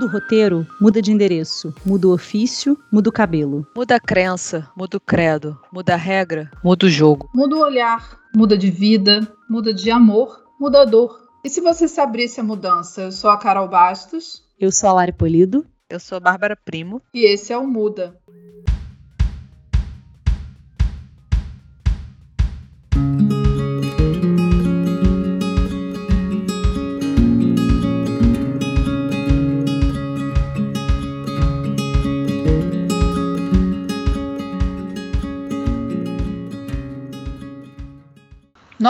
Muda o roteiro, muda de endereço, muda o ofício, muda o cabelo. Muda a crença, muda o credo, muda a regra, muda o jogo. Muda o olhar, muda de vida, muda de amor, muda a dor. E se você se abrisse a mudança? Eu sou a Carol Bastos. Eu sou a Lari Polido. Eu sou a Bárbara Primo. E esse é o Muda.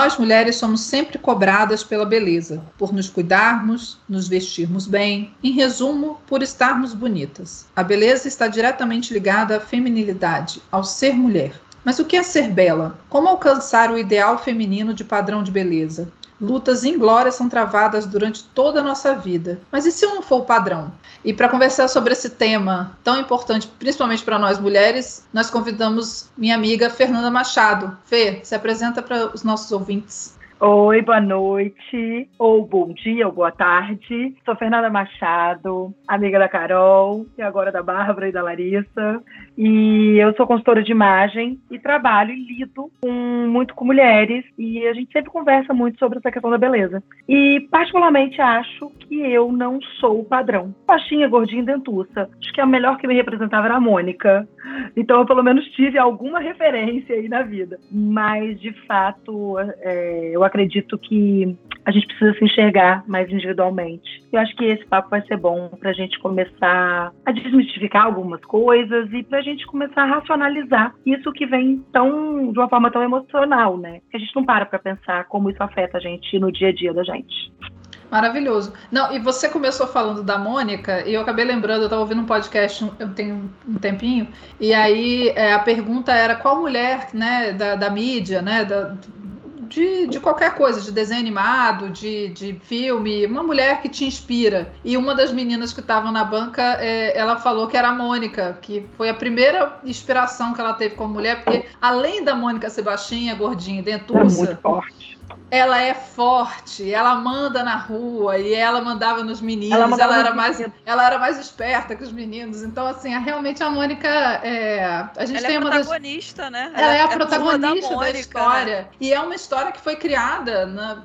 Nós mulheres somos sempre cobradas pela beleza, por nos cuidarmos, nos vestirmos bem, em resumo, por estarmos bonitas. A beleza está diretamente ligada à feminilidade, ao ser mulher. Mas o que é ser bela? Como alcançar o ideal feminino de padrão de beleza? Lutas inglórias são travadas durante toda a nossa vida. Mas e se eu não for o padrão? E para conversar sobre esse tema tão importante, principalmente para nós mulheres, nós convidamos minha amiga Fernanda Machado. Fê, se apresenta para os nossos ouvintes. Oi, boa noite, ou bom dia, ou boa tarde. Sou Fernanda Machado, amiga da Carol, e agora da Bárbara e da Larissa. E eu sou consultora de imagem e trabalho e lido com, muito com mulheres. E a gente sempre conversa muito sobre essa questão da beleza. E, particularmente, acho que eu não sou o padrão. Baixinha, gordinha, dentuça. Acho que a melhor que me representava era a Mônica. Então, eu pelo menos tive alguma referência aí na vida. Mas, de fato, é, eu acredito que a gente precisa se enxergar mais individualmente. Eu acho que esse papo vai ser bom para a gente começar a desmistificar algumas coisas e para gente começar a racionalizar isso que vem tão de uma forma tão emocional, né? Que a gente não para para pensar como isso afeta a gente no dia a dia da gente. Maravilhoso. Não, e você começou falando da Mônica, e eu acabei lembrando, eu estava ouvindo um podcast, eu tenho um tempinho, e aí é, a pergunta era qual mulher, né, da, da mídia, né, da, de, de qualquer coisa, de desenho animado, de, de filme, uma mulher que te inspira. E uma das meninas que estavam na banca, é, ela falou que era a Mônica, que foi a primeira inspiração que ela teve como mulher, porque além da Mônica ser baixinha, gordinha, dentuça. É muito forte ela é forte, ela manda na rua e ela mandava nos meninos, ela, ela era mais ela era mais esperta que os meninos. Então assim, realmente a Mônica é, a gente ela tem é uma protagonista, das, né? Ela, ela é a é protagonista da, Mônica, da, história né? e é uma história que foi criada na,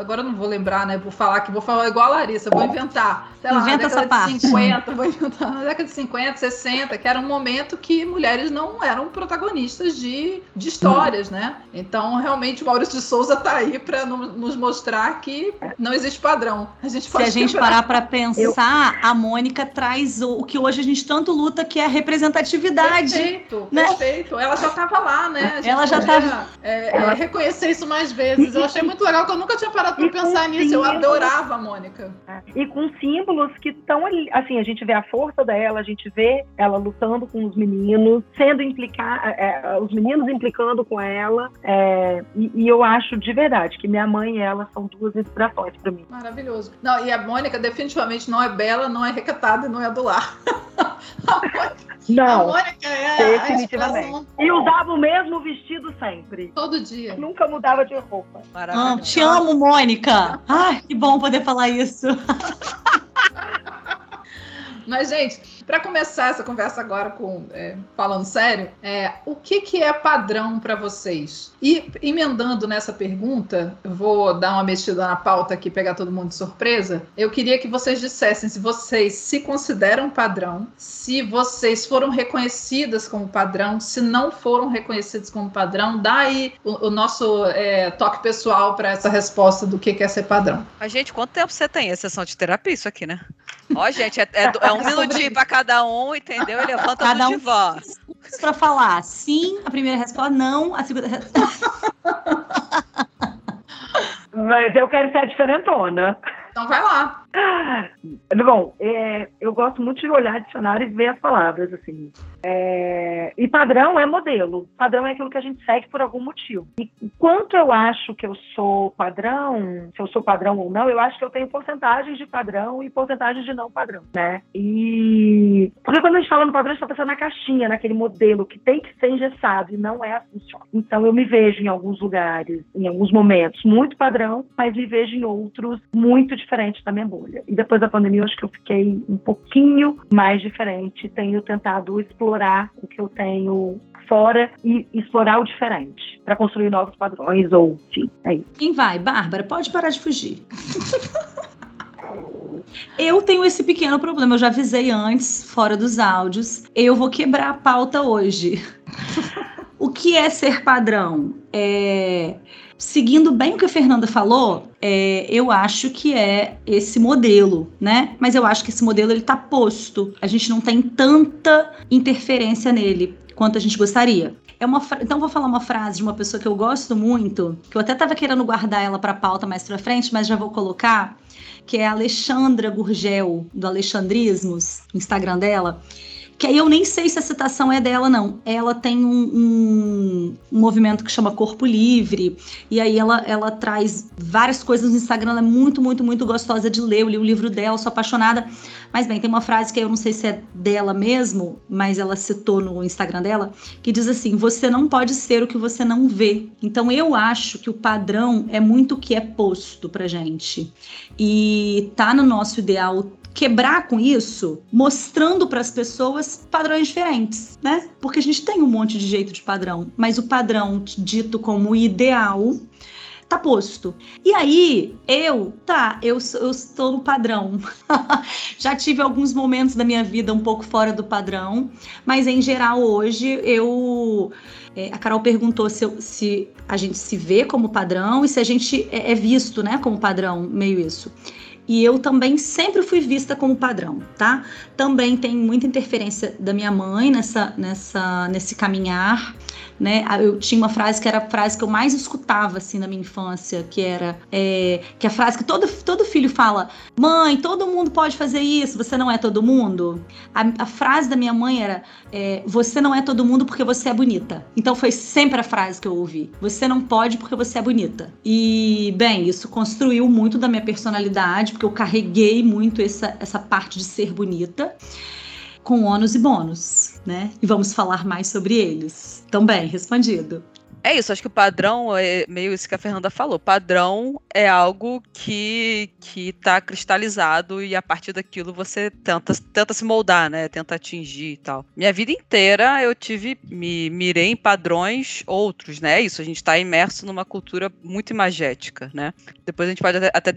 agora eu não vou lembrar, né, vou falar que vou falar igual a Larissa, vou inventar. Sei lá, Inventa na década de 50, vou inventar, na década de 50, 60, que era um momento que mulheres não eram protagonistas de, de histórias, né? Então, realmente o Maurício de Souza tá aí para nos mostrar que não existe padrão. A gente Se a gente parar para pensar, eu... a Mônica traz o, o, que hoje a gente tanto luta, que é a representatividade. Perfeito, né? perfeito. Ela já estava lá, né? Ela já estava. É, é, reconhecer isso mais vezes. Eu achei muito legal, que eu nunca tinha parado para pensar nisso. Símbolos... Eu adorava a Mônica. E com símbolos que estão ali. Assim, a gente vê a força dela, a gente vê ela lutando com os meninos, sendo implicar, é, é, os meninos implicando com ela. É, e, e eu acho de verdade que minha mãe e ela são duas inspirações para mim. Maravilhoso. Não, e a Mônica definitivamente não é bela, não é recatada e não é do lar. Não, a Mônica é definitivamente. E usava o mesmo vestido sempre. Todo dia. Nunca mudava de roupa. Ah, te amo, Mônica. Ai, que bom poder falar isso. Mas, gente, para começar essa conversa agora com é, falando sério, é, o que, que é padrão para vocês? E emendando nessa pergunta, vou dar uma mexida na pauta aqui, pegar todo mundo de surpresa. Eu queria que vocês dissessem se vocês se consideram padrão, se vocês foram reconhecidas como padrão, se não foram reconhecidas como padrão, dá aí o, o nosso é, toque pessoal para essa resposta do que, que é ser padrão. A gente, quanto tempo você tem a sessão de terapia isso aqui, né? Ó, gente, é, é, é um minutinho para cada um, entendeu? E levanta cada um de voz. Para falar sim, a primeira resposta, não, a segunda resposta. Mas eu quero ser a diferentona. Então vai lá. Bom, é, eu gosto muito de olhar dicionário e ver as palavras, assim. É, e padrão é modelo. Padrão é aquilo que a gente segue por algum motivo. E quanto eu acho que eu sou padrão, se eu sou padrão ou não, eu acho que eu tenho porcentagens de padrão e porcentagens de não padrão, né? E porque quando a gente fala no padrão, a gente está pensando na caixinha, naquele modelo que tem que ser engessado e não é assim. Então eu me vejo em alguns lugares, em alguns momentos, muito padrão, mas me vejo em outros muito diferentes da minha bolha. E depois da pandemia, acho que eu fiquei um pouquinho mais diferente. Tenho tentado explorar o que eu tenho fora e explorar o diferente para construir novos padrões ou enfim, é isso. Quem vai? Bárbara, pode parar de fugir. Eu tenho esse pequeno problema, eu já avisei antes, fora dos áudios. Eu vou quebrar a pauta hoje. o que é ser padrão? É... Seguindo bem o que a Fernanda falou, é, eu acho que é esse modelo, né? Mas eu acho que esse modelo ele tá posto. A gente não tem tanta interferência nele quanto a gente gostaria. É uma Então, vou falar uma frase de uma pessoa que eu gosto muito, que eu até estava querendo guardar ela para pauta mais para frente, mas já vou colocar, que é a Alexandra Gurgel, do Alexandrismos, no Instagram dela. Que aí eu nem sei se a citação é dela, não. Ela tem um, um, um, movimento que chama Corpo Livre, e aí ela, ela traz várias coisas no Instagram, ela é muito, muito, muito gostosa de ler. Eu li o livro dela, sou apaixonada. Mas bem, tem uma frase que eu não sei se é dela mesmo, mas ela citou no Instagram dela, que diz assim: Você não pode ser o que você não vê. Então eu acho que o padrão é muito o que é posto pra gente. E tá no nosso ideal quebrar com isso, mostrando para as pessoas padrões diferentes, né? Porque a gente tem um monte de jeito de padrão, mas o padrão dito como ideal tá posto. E aí, eu, tá, eu, eu estou no padrão. Já tive alguns momentos da minha vida um pouco fora do padrão, mas em geral hoje eu. É, a Carol perguntou se, eu, se a gente se vê como padrão e se a gente é, é visto, né, como padrão, meio isso. E eu também sempre fui vista como padrão, tá? Também tem muita interferência da minha mãe nessa, nessa, nesse caminhar né? Eu tinha uma frase que era a frase que eu mais escutava assim na minha infância, que era é, que a frase que todo, todo filho fala: "Mãe, todo mundo pode fazer isso, você não é todo mundo". A, a frase da minha mãe era: é, "Você não é todo mundo porque você é bonita". Então foi sempre a frase que eu ouvi: "Você não pode porque você é bonita". E bem, isso construiu muito da minha personalidade, porque eu carreguei muito essa, essa parte de ser bonita com ônus e bônus, né? E vamos falar mais sobre eles. Também, respondido. É isso, acho que o padrão é meio isso que a Fernanda falou. Padrão é algo que que está cristalizado e a partir daquilo você tenta, tenta se moldar, né? Tenta atingir e tal. Minha vida inteira eu tive me mirei em padrões outros, né? Isso a gente está imerso numa cultura muito imagética, né? Depois a gente pode até, até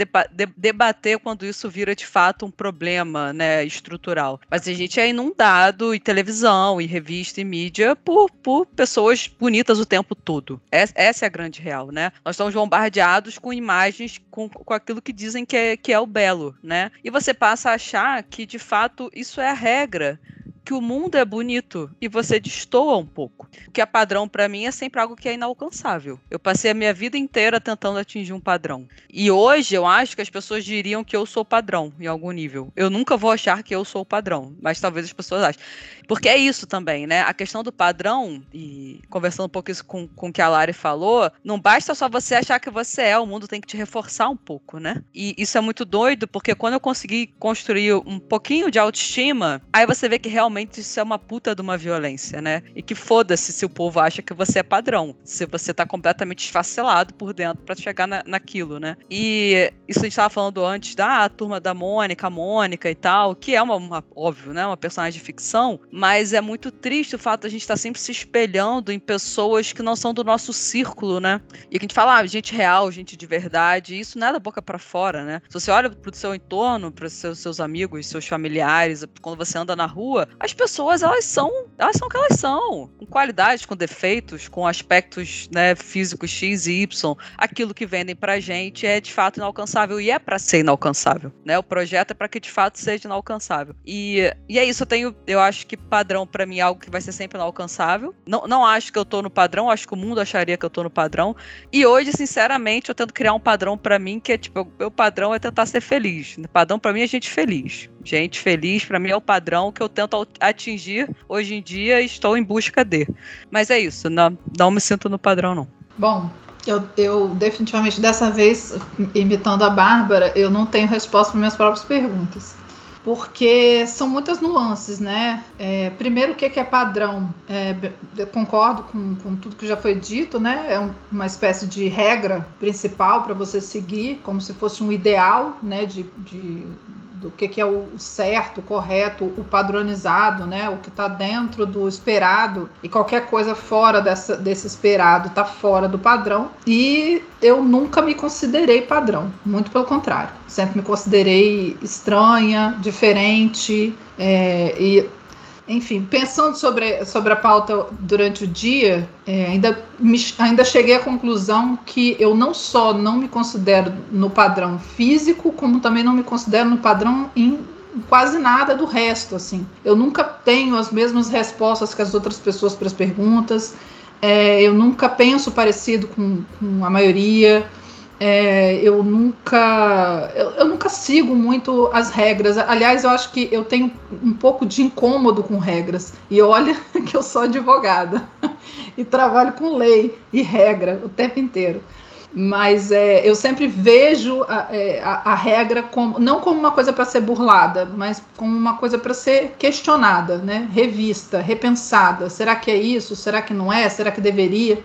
debater quando isso vira de fato um problema, né, estrutural. Mas a gente é inundado em televisão, em revista e mídia por, por pessoas bonitas o tempo todo Essa é a grande real, né? Nós estamos bombardeados com imagens, com, com aquilo que dizem que é, que é o belo, né? E você passa a achar que, de fato, isso é a regra que o mundo é bonito e você destoa um pouco. O que é padrão para mim é sempre algo que é inalcançável. Eu passei a minha vida inteira tentando atingir um padrão. E hoje eu acho que as pessoas diriam que eu sou padrão em algum nível. Eu nunca vou achar que eu sou padrão, mas talvez as pessoas achem. Porque é isso também, né? A questão do padrão, e conversando um pouco isso com, com o que a Lari falou, não basta só você achar que você é, o mundo tem que te reforçar um pouco, né? E isso é muito doido, porque quando eu consegui construir um pouquinho de autoestima, aí você vê que realmente isso é uma puta de uma violência, né? E que foda-se se o povo acha que você é padrão, se você tá completamente esfacelado por dentro para chegar na, naquilo, né? E isso a gente tava falando antes da turma da Mônica, Mônica e tal, que é uma, uma óbvio, né? Uma personagem de ficção, mas é muito triste o fato de a gente estar tá sempre se espelhando em pessoas que não são do nosso círculo, né? E que a gente fala, ah, gente real, gente de verdade, isso não é da boca para fora, né? Se você olha pro seu entorno, para seus, seus amigos, seus familiares, quando você anda na rua, as pessoas, elas são, elas são o que elas são, com qualidades, com defeitos, com aspectos, né, físicos X e Y. Aquilo que vendem pra gente é de fato inalcançável e é para ser inalcançável, né? O projeto é para que de fato seja inalcançável. E, e é isso, eu tenho, eu acho que padrão para mim é algo que vai ser sempre inalcançável. Não, não acho que eu tô no padrão, acho que o mundo acharia que eu tô no padrão. E hoje, sinceramente, eu tento criar um padrão para mim que é tipo, o meu padrão é tentar ser feliz. Padrão para mim é gente feliz. Gente feliz para mim é o padrão que eu tento atingir hoje em dia e estou em busca de. Mas é isso, não, não me sinto no padrão não. Bom, eu, eu, definitivamente dessa vez, imitando a Bárbara, eu não tenho resposta para minhas próprias perguntas. porque são muitas nuances, né? É, primeiro, o que é padrão? É, eu concordo com, com tudo que já foi dito, né? É um, uma espécie de regra principal para você seguir, como se fosse um ideal, né? De, de do que, que é o certo, o correto, o padronizado, né? O que está dentro do esperado e qualquer coisa fora dessa, desse esperado está fora do padrão. E eu nunca me considerei padrão, muito pelo contrário. Sempre me considerei estranha, diferente é, e enfim, pensando sobre, sobre a pauta durante o dia, é, ainda, me, ainda cheguei à conclusão que eu não só não me considero no padrão físico, como também não me considero no padrão em quase nada do resto, assim. Eu nunca tenho as mesmas respostas que as outras pessoas para as perguntas, é, eu nunca penso parecido com, com a maioria, é, eu nunca eu, eu, nunca sigo muito as regras. Aliás, eu acho que eu tenho um pouco de incômodo com regras. E olha que eu sou advogada e trabalho com lei e regra o tempo inteiro. Mas é, eu sempre vejo a, é, a, a, regra como, não como uma coisa para ser burlada, mas como uma coisa para ser questionada, né? revista, repensada. Será que é isso? Será que não é? Será que deveria?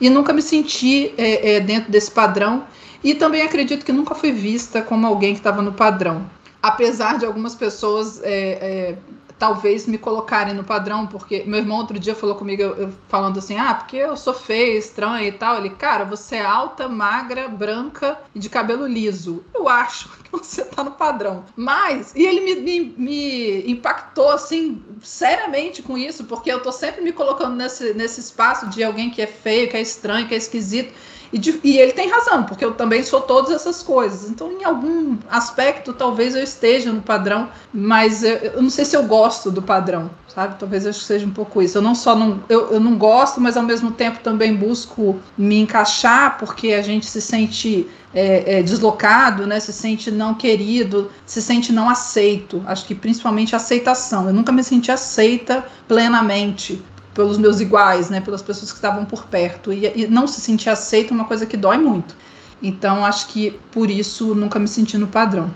E nunca me senti é, é, dentro desse padrão. E também acredito que nunca fui vista como alguém que estava no padrão. Apesar de algumas pessoas é, é talvez me colocarem no padrão, porque meu irmão outro dia falou comigo, eu, falando assim, ah, porque eu sou feia, estranha e tal. Ele, cara, você é alta, magra, branca e de cabelo liso. Eu acho que você tá no padrão. Mas, e ele me, me, me impactou, assim, seriamente com isso, porque eu tô sempre me colocando nesse, nesse espaço de alguém que é feio, que é estranho, que é esquisito. E, de, e, ele tem razão, porque eu também sou todas essas coisas. Então, em algum aspecto, talvez eu esteja no padrão, mas eu, eu não sei se eu gosto do padrão, sabe? Talvez eu seja um pouco isso. Eu não só não, eu, eu não gosto, mas ao mesmo tempo também busco me encaixar, porque a gente se sente é, é, deslocado, né? Se sente não querido, se sente não aceito. Acho que principalmente aceitação. Eu nunca me senti aceita plenamente pelos meus iguais, né, pelas pessoas que estavam por perto. E, e não se sentir aceito é uma coisa que dói muito. Então, acho que por isso nunca me senti no padrão.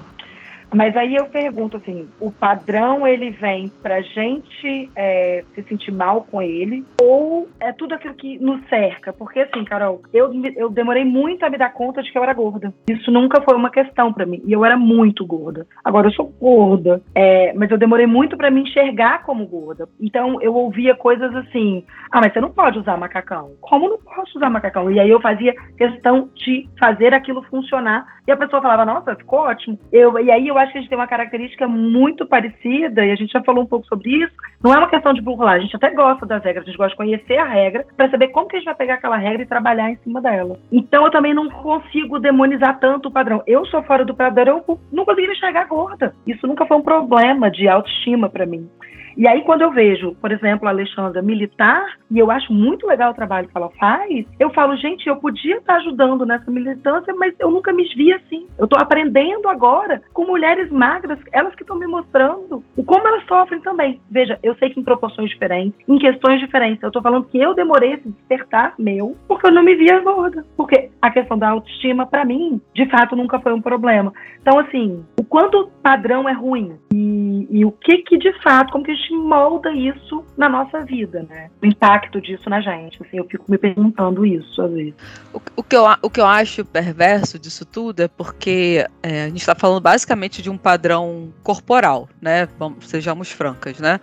Mas aí eu pergunto assim, o padrão ele vem pra gente é, se sentir mal com ele ou é tudo aquilo que nos cerca? Porque assim, Carol, eu, eu demorei muito a me dar conta de que eu era gorda. Isso nunca foi uma questão para mim. E eu era muito gorda. Agora eu sou gorda, é, mas eu demorei muito para me enxergar como gorda. Então eu ouvia coisas assim, ah, mas você não pode usar macacão. Como não posso usar macacão? E aí eu fazia questão de fazer aquilo funcionar. E a pessoa falava, nossa, ficou ótimo. Eu, e aí eu acho que a gente tem uma característica muito parecida, e a gente já falou um pouco sobre isso. Não é uma questão de burlar, a gente até gosta das regras, a gente gosta de conhecer a regra para saber como que a gente vai pegar aquela regra e trabalhar em cima dela. Então eu também não consigo demonizar tanto o padrão. Eu sou fora do padrão, eu não consegui me enxergar gorda. Isso nunca foi um problema de autoestima para mim. E aí, quando eu vejo, por exemplo, a Alexandra militar, e eu acho muito legal o trabalho que ela faz, eu falo, gente, eu podia estar ajudando nessa militância, mas eu nunca me vi assim. Eu estou aprendendo agora com mulheres magras, elas que estão me mostrando o como elas sofrem também. Veja, eu sei que em proporções diferentes, em questões diferentes. Eu estou falando que eu demorei esse despertar meu, porque eu não me via gorda. Porque a questão da autoestima, para mim, de fato, nunca foi um problema. Então, assim, o quanto padrão é ruim e, e o que que de fato, como que a gente molda isso na nossa vida, né? O impacto disso na gente. Assim, eu fico me perguntando isso às vezes. O, o que, eu, o que eu acho perverso disso tudo é porque é, a gente está falando basicamente de um padrão corporal, né? Vamos, sejamos francas, né?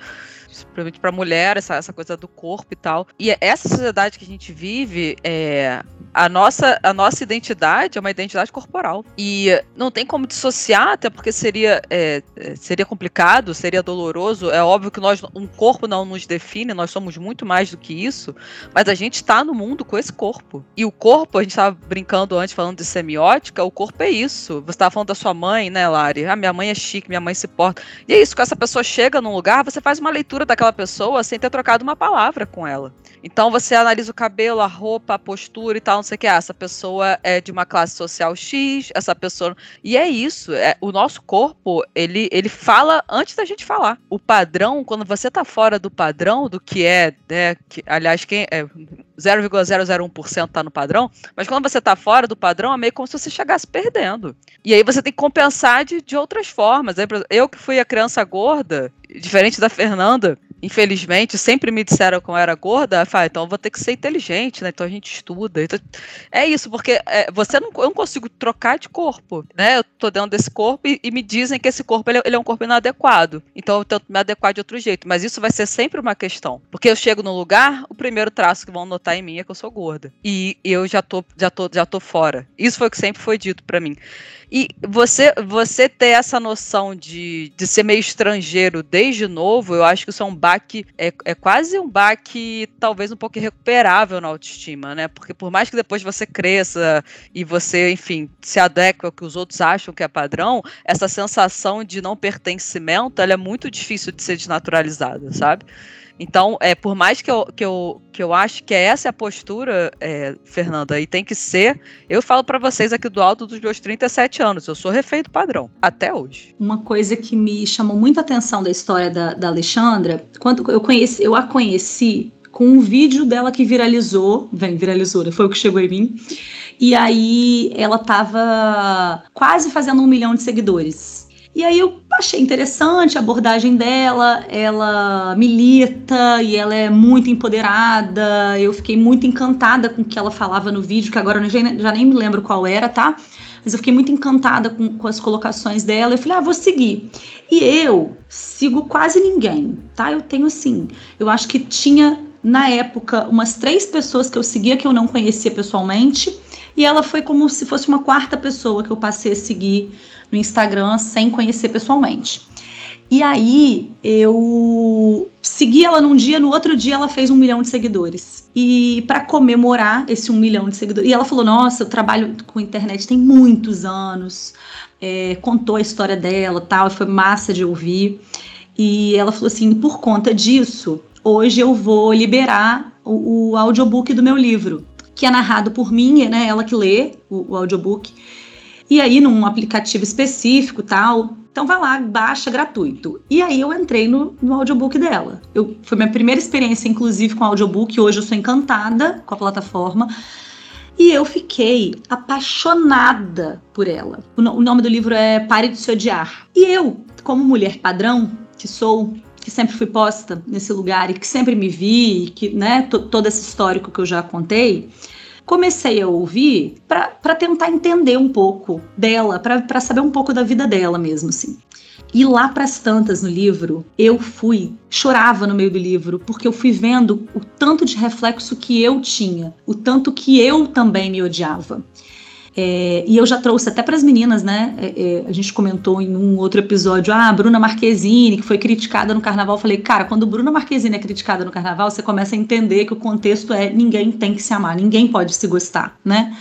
Principalmente para mulher, essa, essa coisa do corpo e tal. E essa sociedade que a gente vive, é, a, nossa, a nossa identidade é uma identidade corporal. E não tem como dissociar, até porque seria, é, é, seria complicado, seria doloroso. É óbvio que nós, um corpo não nos define, nós somos muito mais do que isso, mas a gente está no mundo com esse corpo. E o corpo, a gente estava brincando antes, falando de semiótica, o corpo é isso. Você estava falando da sua mãe, né, Lari? Ah, minha mãe é chique, minha mãe se porta. E é isso, quando essa pessoa chega num lugar, você faz uma leitura leitura daquela pessoa sem ter trocado uma palavra com ela. Então você analisa o cabelo, a roupa, a postura e tal, não sei o que. Ah, essa pessoa é de uma classe social X, essa pessoa. E é isso. É, o nosso corpo, ele, ele fala antes da gente falar. O padrão, quando você tá fora do padrão, do que é, né? Que, aliás, quem. É, 0,001% tá no padrão, mas quando você tá fora do padrão, é meio como se você chegasse perdendo. E aí você tem que compensar de, de outras formas. Eu que fui a criança gorda, diferente da Fernanda, infelizmente, sempre me disseram que eu era gorda, eu falei, então eu vou ter que ser inteligente, né? Então a gente estuda. Então, é isso, porque é, você não, eu não consigo trocar de corpo, né? Eu tô dentro desse corpo e, e me dizem que esse corpo ele, ele, é um corpo inadequado. Então eu tento me adequar de outro jeito. Mas isso vai ser sempre uma questão. Porque eu chego no lugar, o primeiro traço que vão notar em mim é que eu sou gorda. E eu já tô, já tô, já tô fora. Isso foi o que sempre foi dito para mim. E você, você ter essa noção de, de ser meio estrangeiro desde novo, eu acho que isso é um baque, é, é quase um baque talvez um pouco irrecuperável na autoestima, né? Porque por mais que depois você cresça e você, enfim, se adeque ao que os outros acham que é padrão, essa sensação de não pertencimento, ela é muito difícil de ser desnaturalizada, sabe? Então, é, por mais que eu, que, eu, que eu acho que essa é a postura, é, Fernanda, e tem que ser, eu falo para vocês aqui do alto dos meus 37 anos, eu sou refém do padrão, até hoje. Uma coisa que me chamou muita atenção da história da, da Alexandra, quando eu, conheci, eu a conheci com um vídeo dela que viralizou, vem, viralizou, né? foi o que chegou em mim, e aí ela tava quase fazendo um milhão de seguidores. E aí eu achei interessante a abordagem dela, ela milita e ela é muito empoderada. Eu fiquei muito encantada com o que ela falava no vídeo, que agora eu já, nem me lembro qual era, tá? Mas eu fiquei muito encantada com, com as colocações dela. Eu falei, ah, vou seguir. E eu sigo quase ninguém, tá? Eu tenho assim, eu acho que tinha na época umas três pessoas que eu seguia que eu não conhecia pessoalmente. E ela foi como se fosse uma quarta pessoa que eu passei a seguir no Instagram sem conhecer pessoalmente. E aí eu segui ela num dia, no outro dia ela fez um milhão de seguidores. E para comemorar esse um milhão de seguidores, e ela falou: Nossa, eu trabalho com internet tem muitos anos. É, contou a história dela, tal, foi massa de ouvir. E ela falou assim: por conta disso, hoje eu vou liberar o, o audiobook do meu livro, que é narrado por mim, né? Ela que lê o, o audiobook e aí num aplicativo específico tal. Então vai lá, baixa gratuito. E aí eu entrei no, no audiobook dela. Eu, foi minha primeira experiência, inclusive, com audiobook. Hoje eu sou encantada com a plataforma. E eu fiquei apaixonada por ela. O, o nome do livro é Pare de Se Odiar. E eu, como mulher padrão que sou, que sempre fui posta nesse lugar e que sempre me vi, que, né, todo esse histórico que eu já contei, comecei a ouvir para tentar entender um pouco dela, para saber um pouco da vida dela mesmo, assim. E lá para as tantas no livro, eu fui, chorava no meio do livro, porque eu fui vendo o tanto de reflexo que eu tinha, o tanto que eu também me odiava. É, e eu já trouxe até para as meninas, né? É, é, a gente comentou em um outro episódio, ah, Bruna Marquezine, que foi criticada no carnaval. Eu falei, cara, quando Bruna Marquezine é criticada no carnaval, você começa a entender que o contexto é ninguém tem que se amar, ninguém pode se gostar, né?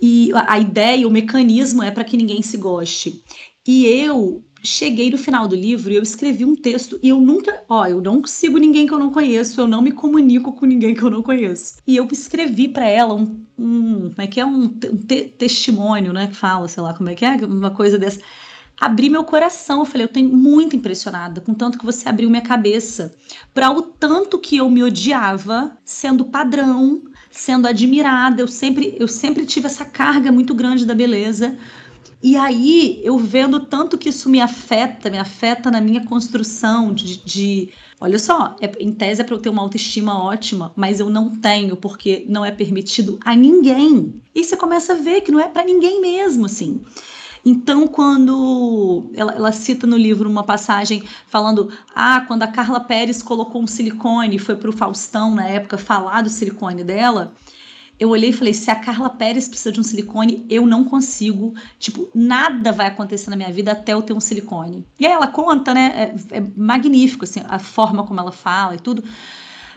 E a ideia, o mecanismo é para que ninguém se goste. E eu cheguei no final do livro e eu escrevi um texto e eu nunca, ó, eu não sigo ninguém que eu não conheço, eu não me comunico com ninguém que eu não conheço. E eu escrevi para ela um, um, como é que é um, te testemunho, né, que fala, sei lá, como é que é, uma coisa dessa. Abri meu coração, eu falei, eu tenho muito impressionada com tanto que você abriu minha cabeça para o tanto que eu me odiava sendo padrão, sendo admirada, eu sempre eu sempre tive essa carga muito grande da beleza e aí, eu vendo tanto que isso me afeta, me afeta na minha construção de. de olha só, é, em tese é para eu ter uma autoestima ótima, mas eu não tenho, porque não é permitido a ninguém. E você começa a ver que não é para ninguém mesmo, assim. Então, quando ela, ela, cita no livro uma passagem falando, ah, quando a Carla Pérez colocou um silicone, foi para o Faustão na época falar do silicone dela, eu olhei e falei: se a Carla Pérez precisa de um silicone, eu não consigo. Tipo, nada vai acontecer na minha vida até eu ter um silicone. E aí ela conta, né? É, é magnífico, assim, a forma como ela fala e tudo.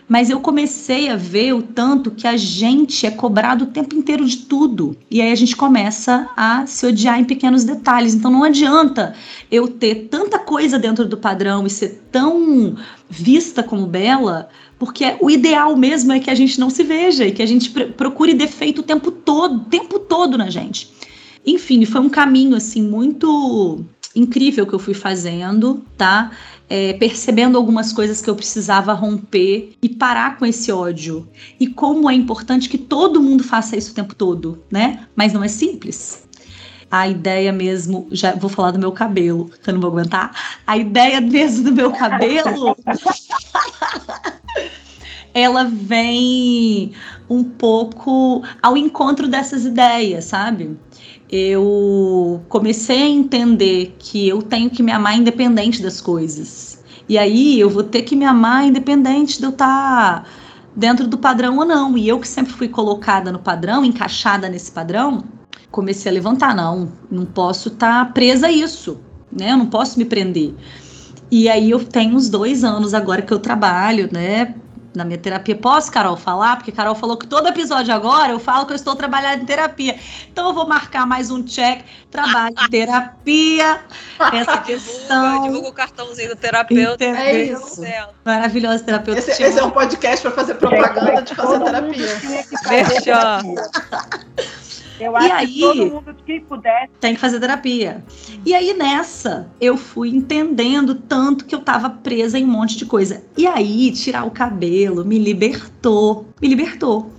Mas eu comecei a ver o tanto que a gente é cobrado o tempo inteiro de tudo. E aí a gente começa a se odiar em pequenos detalhes. Então não adianta eu ter tanta coisa dentro do padrão e ser tão vista como bela porque o ideal mesmo é que a gente não se veja e que a gente procure defeito o tempo todo, tempo todo na gente. Enfim, foi um caminho assim muito incrível que eu fui fazendo, tá? É, percebendo algumas coisas que eu precisava romper e parar com esse ódio. E como é importante que todo mundo faça isso o tempo todo, né? Mas não é simples. A ideia mesmo, já vou falar do meu cabelo, que eu não vou aguentar. A ideia mesmo do meu cabelo, ela vem um pouco ao encontro dessas ideias, sabe? Eu comecei a entender que eu tenho que me amar independente das coisas. E aí eu vou ter que me amar independente de eu estar tá dentro do padrão ou não. E eu que sempre fui colocada no padrão, encaixada nesse padrão, comecei a levantar, não, não posso estar tá presa a isso, né? Eu não posso me prender. E aí eu tenho uns dois anos agora que eu trabalho, né? Na minha terapia. Posso, Carol, falar? Porque Carol falou que todo episódio agora eu falo que eu estou trabalhando em terapia. Então eu vou marcar mais um check. Trabalho em terapia. Essa questão. Divulga o cartãozinho do terapeuta. É isso. Maravilhosa terapeuta. Esse, esse, é um podcast para fazer propaganda de fazer terapia. Fechou. Eu acho e aí, que todo mundo que puder. Tem que fazer terapia. E aí, nessa, eu fui entendendo tanto que eu tava presa em um monte de coisa. E aí, tirar o cabelo me libertou. Me libertou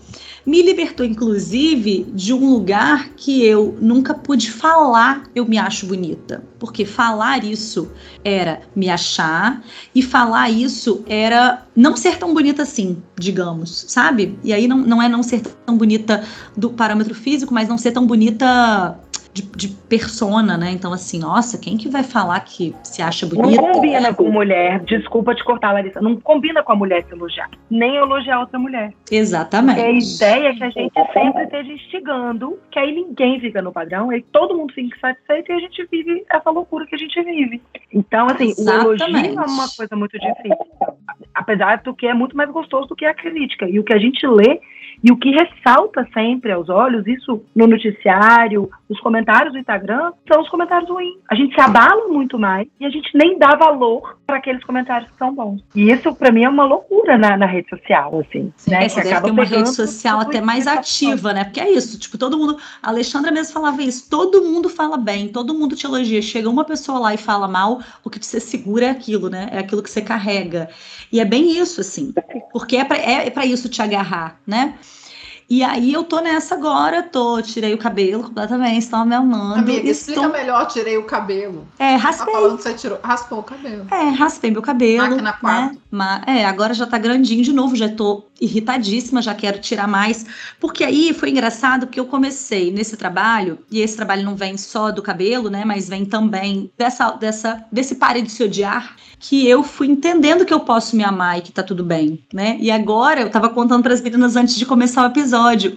me libertou, inclusive, de um lugar que eu nunca pude falar eu me acho bonita. Porque falar isso era me achar, e falar isso era não ser tão bonita assim, digamos, sabe? E aí não, não é não ser tão bonita do parâmetro físico, mas não ser tão bonita de, de, persona, né? Então, assim, nossa, quem que vai falar que se acha bonita? Não combina com mulher. Desculpa te cortar, Larissa. Não combina com a mulher se elogiar. Nem elogiar outra mulher. Exatamente. a ideia é que a gente sempre esteja instigando, que aí ninguém fica no padrão, aí todo mundo fica satisfeito e a gente vive essa loucura que a gente vive. Então, assim, Exatamente. o elogio é uma coisa muito difícil. Apesar do que é muito mais gostoso do que a crítica. E o que a gente lê e o que ressalta sempre aos olhos, isso no noticiário, os comentários do Instagram, são os comentários ruins. A gente se abala muito mais e a gente nem dá valor para aqueles comentários que são bons. E isso, para mim, é uma loucura na, na rede social, assim. Sim, né? É, você deve ter uma rede social até mais ativa, né? Porque é isso, tipo, todo mundo. A Alexandra mesmo falava isso, todo mundo fala bem, todo mundo te elogia. Chega uma pessoa lá e fala mal, o que você segura é aquilo, né? É aquilo que você carrega. E é bem isso, assim. Porque é para é, é isso te agarrar, né? E aí eu tô nessa agora, tô, tirei o cabelo completamente, estou me amando. Amiga, estou... explica melhor, tirei o cabelo. É, raspei. Tá falando que você tirou, raspou o cabelo. É, raspei meu cabelo. Máquina 4. Né? É, agora já tá grandinho de novo, já tô irritadíssima, já quero tirar mais. Porque aí foi engraçado porque eu comecei nesse trabalho, e esse trabalho não vem só do cabelo, né, mas vem também dessa, dessa, desse pare de se odiar, que eu fui entendendo que eu posso me amar e que tá tudo bem, né? E agora eu tava contando para as meninas antes de começar o episódio.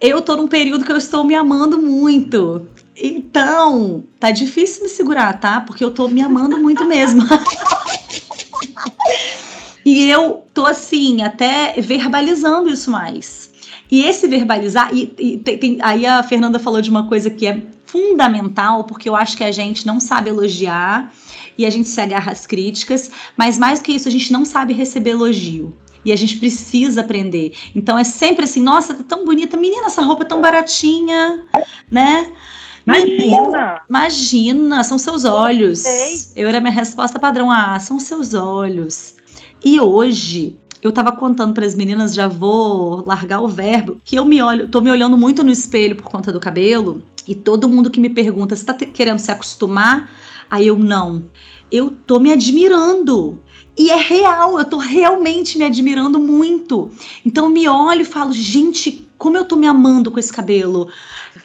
Eu tô num período que eu estou me amando muito. Então, tá difícil me segurar, tá? Porque eu tô me amando muito mesmo. e eu tô assim, até verbalizando isso mais. E esse verbalizar, e, e tem, tem, aí a Fernanda falou de uma coisa que é fundamental, porque eu acho que a gente não sabe elogiar e a gente se agarra às críticas, mas mais do que isso, a gente não sabe receber elogio. E a gente precisa aprender. Então é sempre assim, nossa, tá tão bonita, menina, essa roupa é tão baratinha, né? Imagina! Imagina, são seus olhos. Eu era minha resposta padrão, ah, são seus olhos. E hoje, eu tava contando para as meninas, já vou largar o verbo, que eu me olho, tô me olhando muito no espelho por conta do cabelo, e todo mundo que me pergunta, você tá querendo se acostumar Aí eu não. Eu tô me admirando. E é real, eu tô realmente me admirando muito. Então me olho e falo, gente, como eu tô me amando com esse cabelo.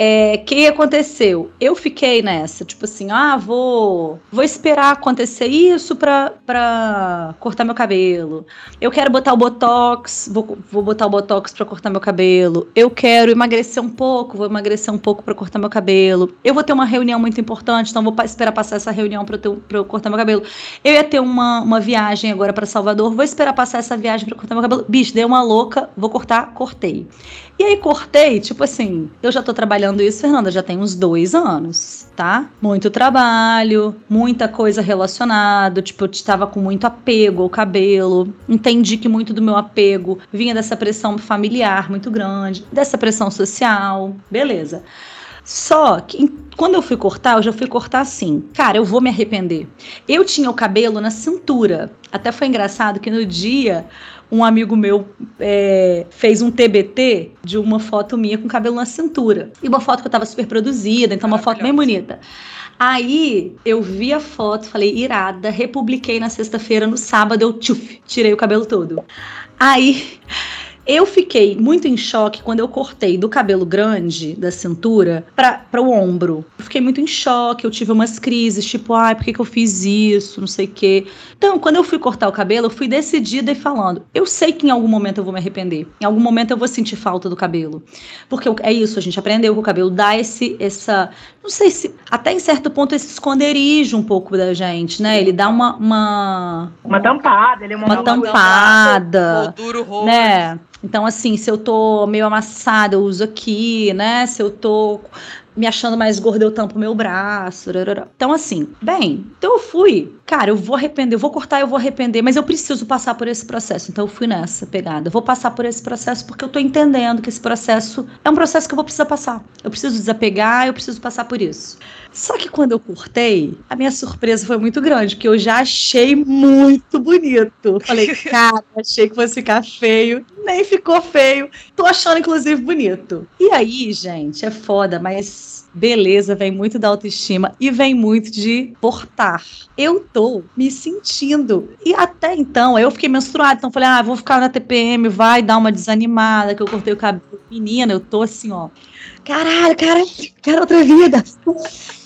É, que aconteceu? Eu fiquei nessa, tipo assim, ah, vou, vou esperar acontecer isso pra, pra cortar meu cabelo. Eu quero botar o botox, vou, vou botar o botox pra cortar meu cabelo. Eu quero emagrecer um pouco, vou emagrecer um pouco pra cortar meu cabelo. Eu vou ter uma reunião muito importante, então vou esperar passar essa reunião pra eu, ter, pra eu cortar meu cabelo. Eu ia ter uma, uma viagem agora para Salvador, vou esperar passar essa viagem pra cortar meu cabelo. Bicho, dei uma louca, vou cortar, cortei. E aí cortei, tipo assim, eu já tô trabalhando isso, Fernanda, já tem uns dois anos, tá? Muito trabalho, muita coisa relacionada, tipo, eu estava com muito apego ao cabelo. Entendi que muito do meu apego vinha dessa pressão familiar muito grande, dessa pressão social, beleza. Só que quando eu fui cortar, eu já fui cortar assim. Cara, eu vou me arrepender. Eu tinha o cabelo na cintura. Até foi engraçado que no dia um amigo meu é, fez um TBT de uma foto minha com cabelo na cintura. E uma foto que eu tava super produzida, então uma foto bem bonita. Aí eu vi a foto, falei, irada, republiquei na sexta-feira, no sábado eu tchuf, tirei o cabelo todo. Aí eu fiquei muito em choque quando eu cortei do cabelo grande, da cintura, para o ombro. Eu fiquei muito em choque, eu tive umas crises, tipo, ai, por que, que eu fiz isso? Não sei o quê. Então, quando eu fui cortar o cabelo, eu fui decidida e falando: eu sei que em algum momento eu vou me arrepender. Em algum momento eu vou sentir falta do cabelo. Porque é isso, a gente aprendeu que o cabelo dá esse, essa. Não sei se. Até em certo ponto, esse esconderijo um pouco da gente, né? Ele dá uma. Uma, Uma tampada, ele é uma, uma tampada Moldura o rosto. né? Então, assim, se eu tô meio amassada, eu uso aqui, né? Se eu tô me achando mais gorda, eu tampo meu braço. rarará. Então, assim, bem, então eu fui. Cara, eu vou arrepender, eu vou cortar, eu vou arrepender, mas eu preciso passar por esse processo. Então, eu fui nessa pegada. Eu vou passar por esse processo porque eu tô entendendo que esse processo é um processo que eu vou precisar passar. Eu preciso desapegar, eu preciso passar por isso. Só que quando eu cortei, a minha surpresa foi muito grande, porque eu já achei muito bonito. Falei, cara, achei que fosse ficar feio, nem ficou feio. Tô achando, inclusive, bonito. E aí, gente, é foda, mas beleza vem muito da autoestima e vem muito de portar. Eu tô me sentindo. E até então, eu fiquei menstruada, então falei, ah, vou ficar na TPM, vai dar uma desanimada, que eu cortei o cabelo. Menina, eu tô assim, ó. Caralho, cara, quero outra vida.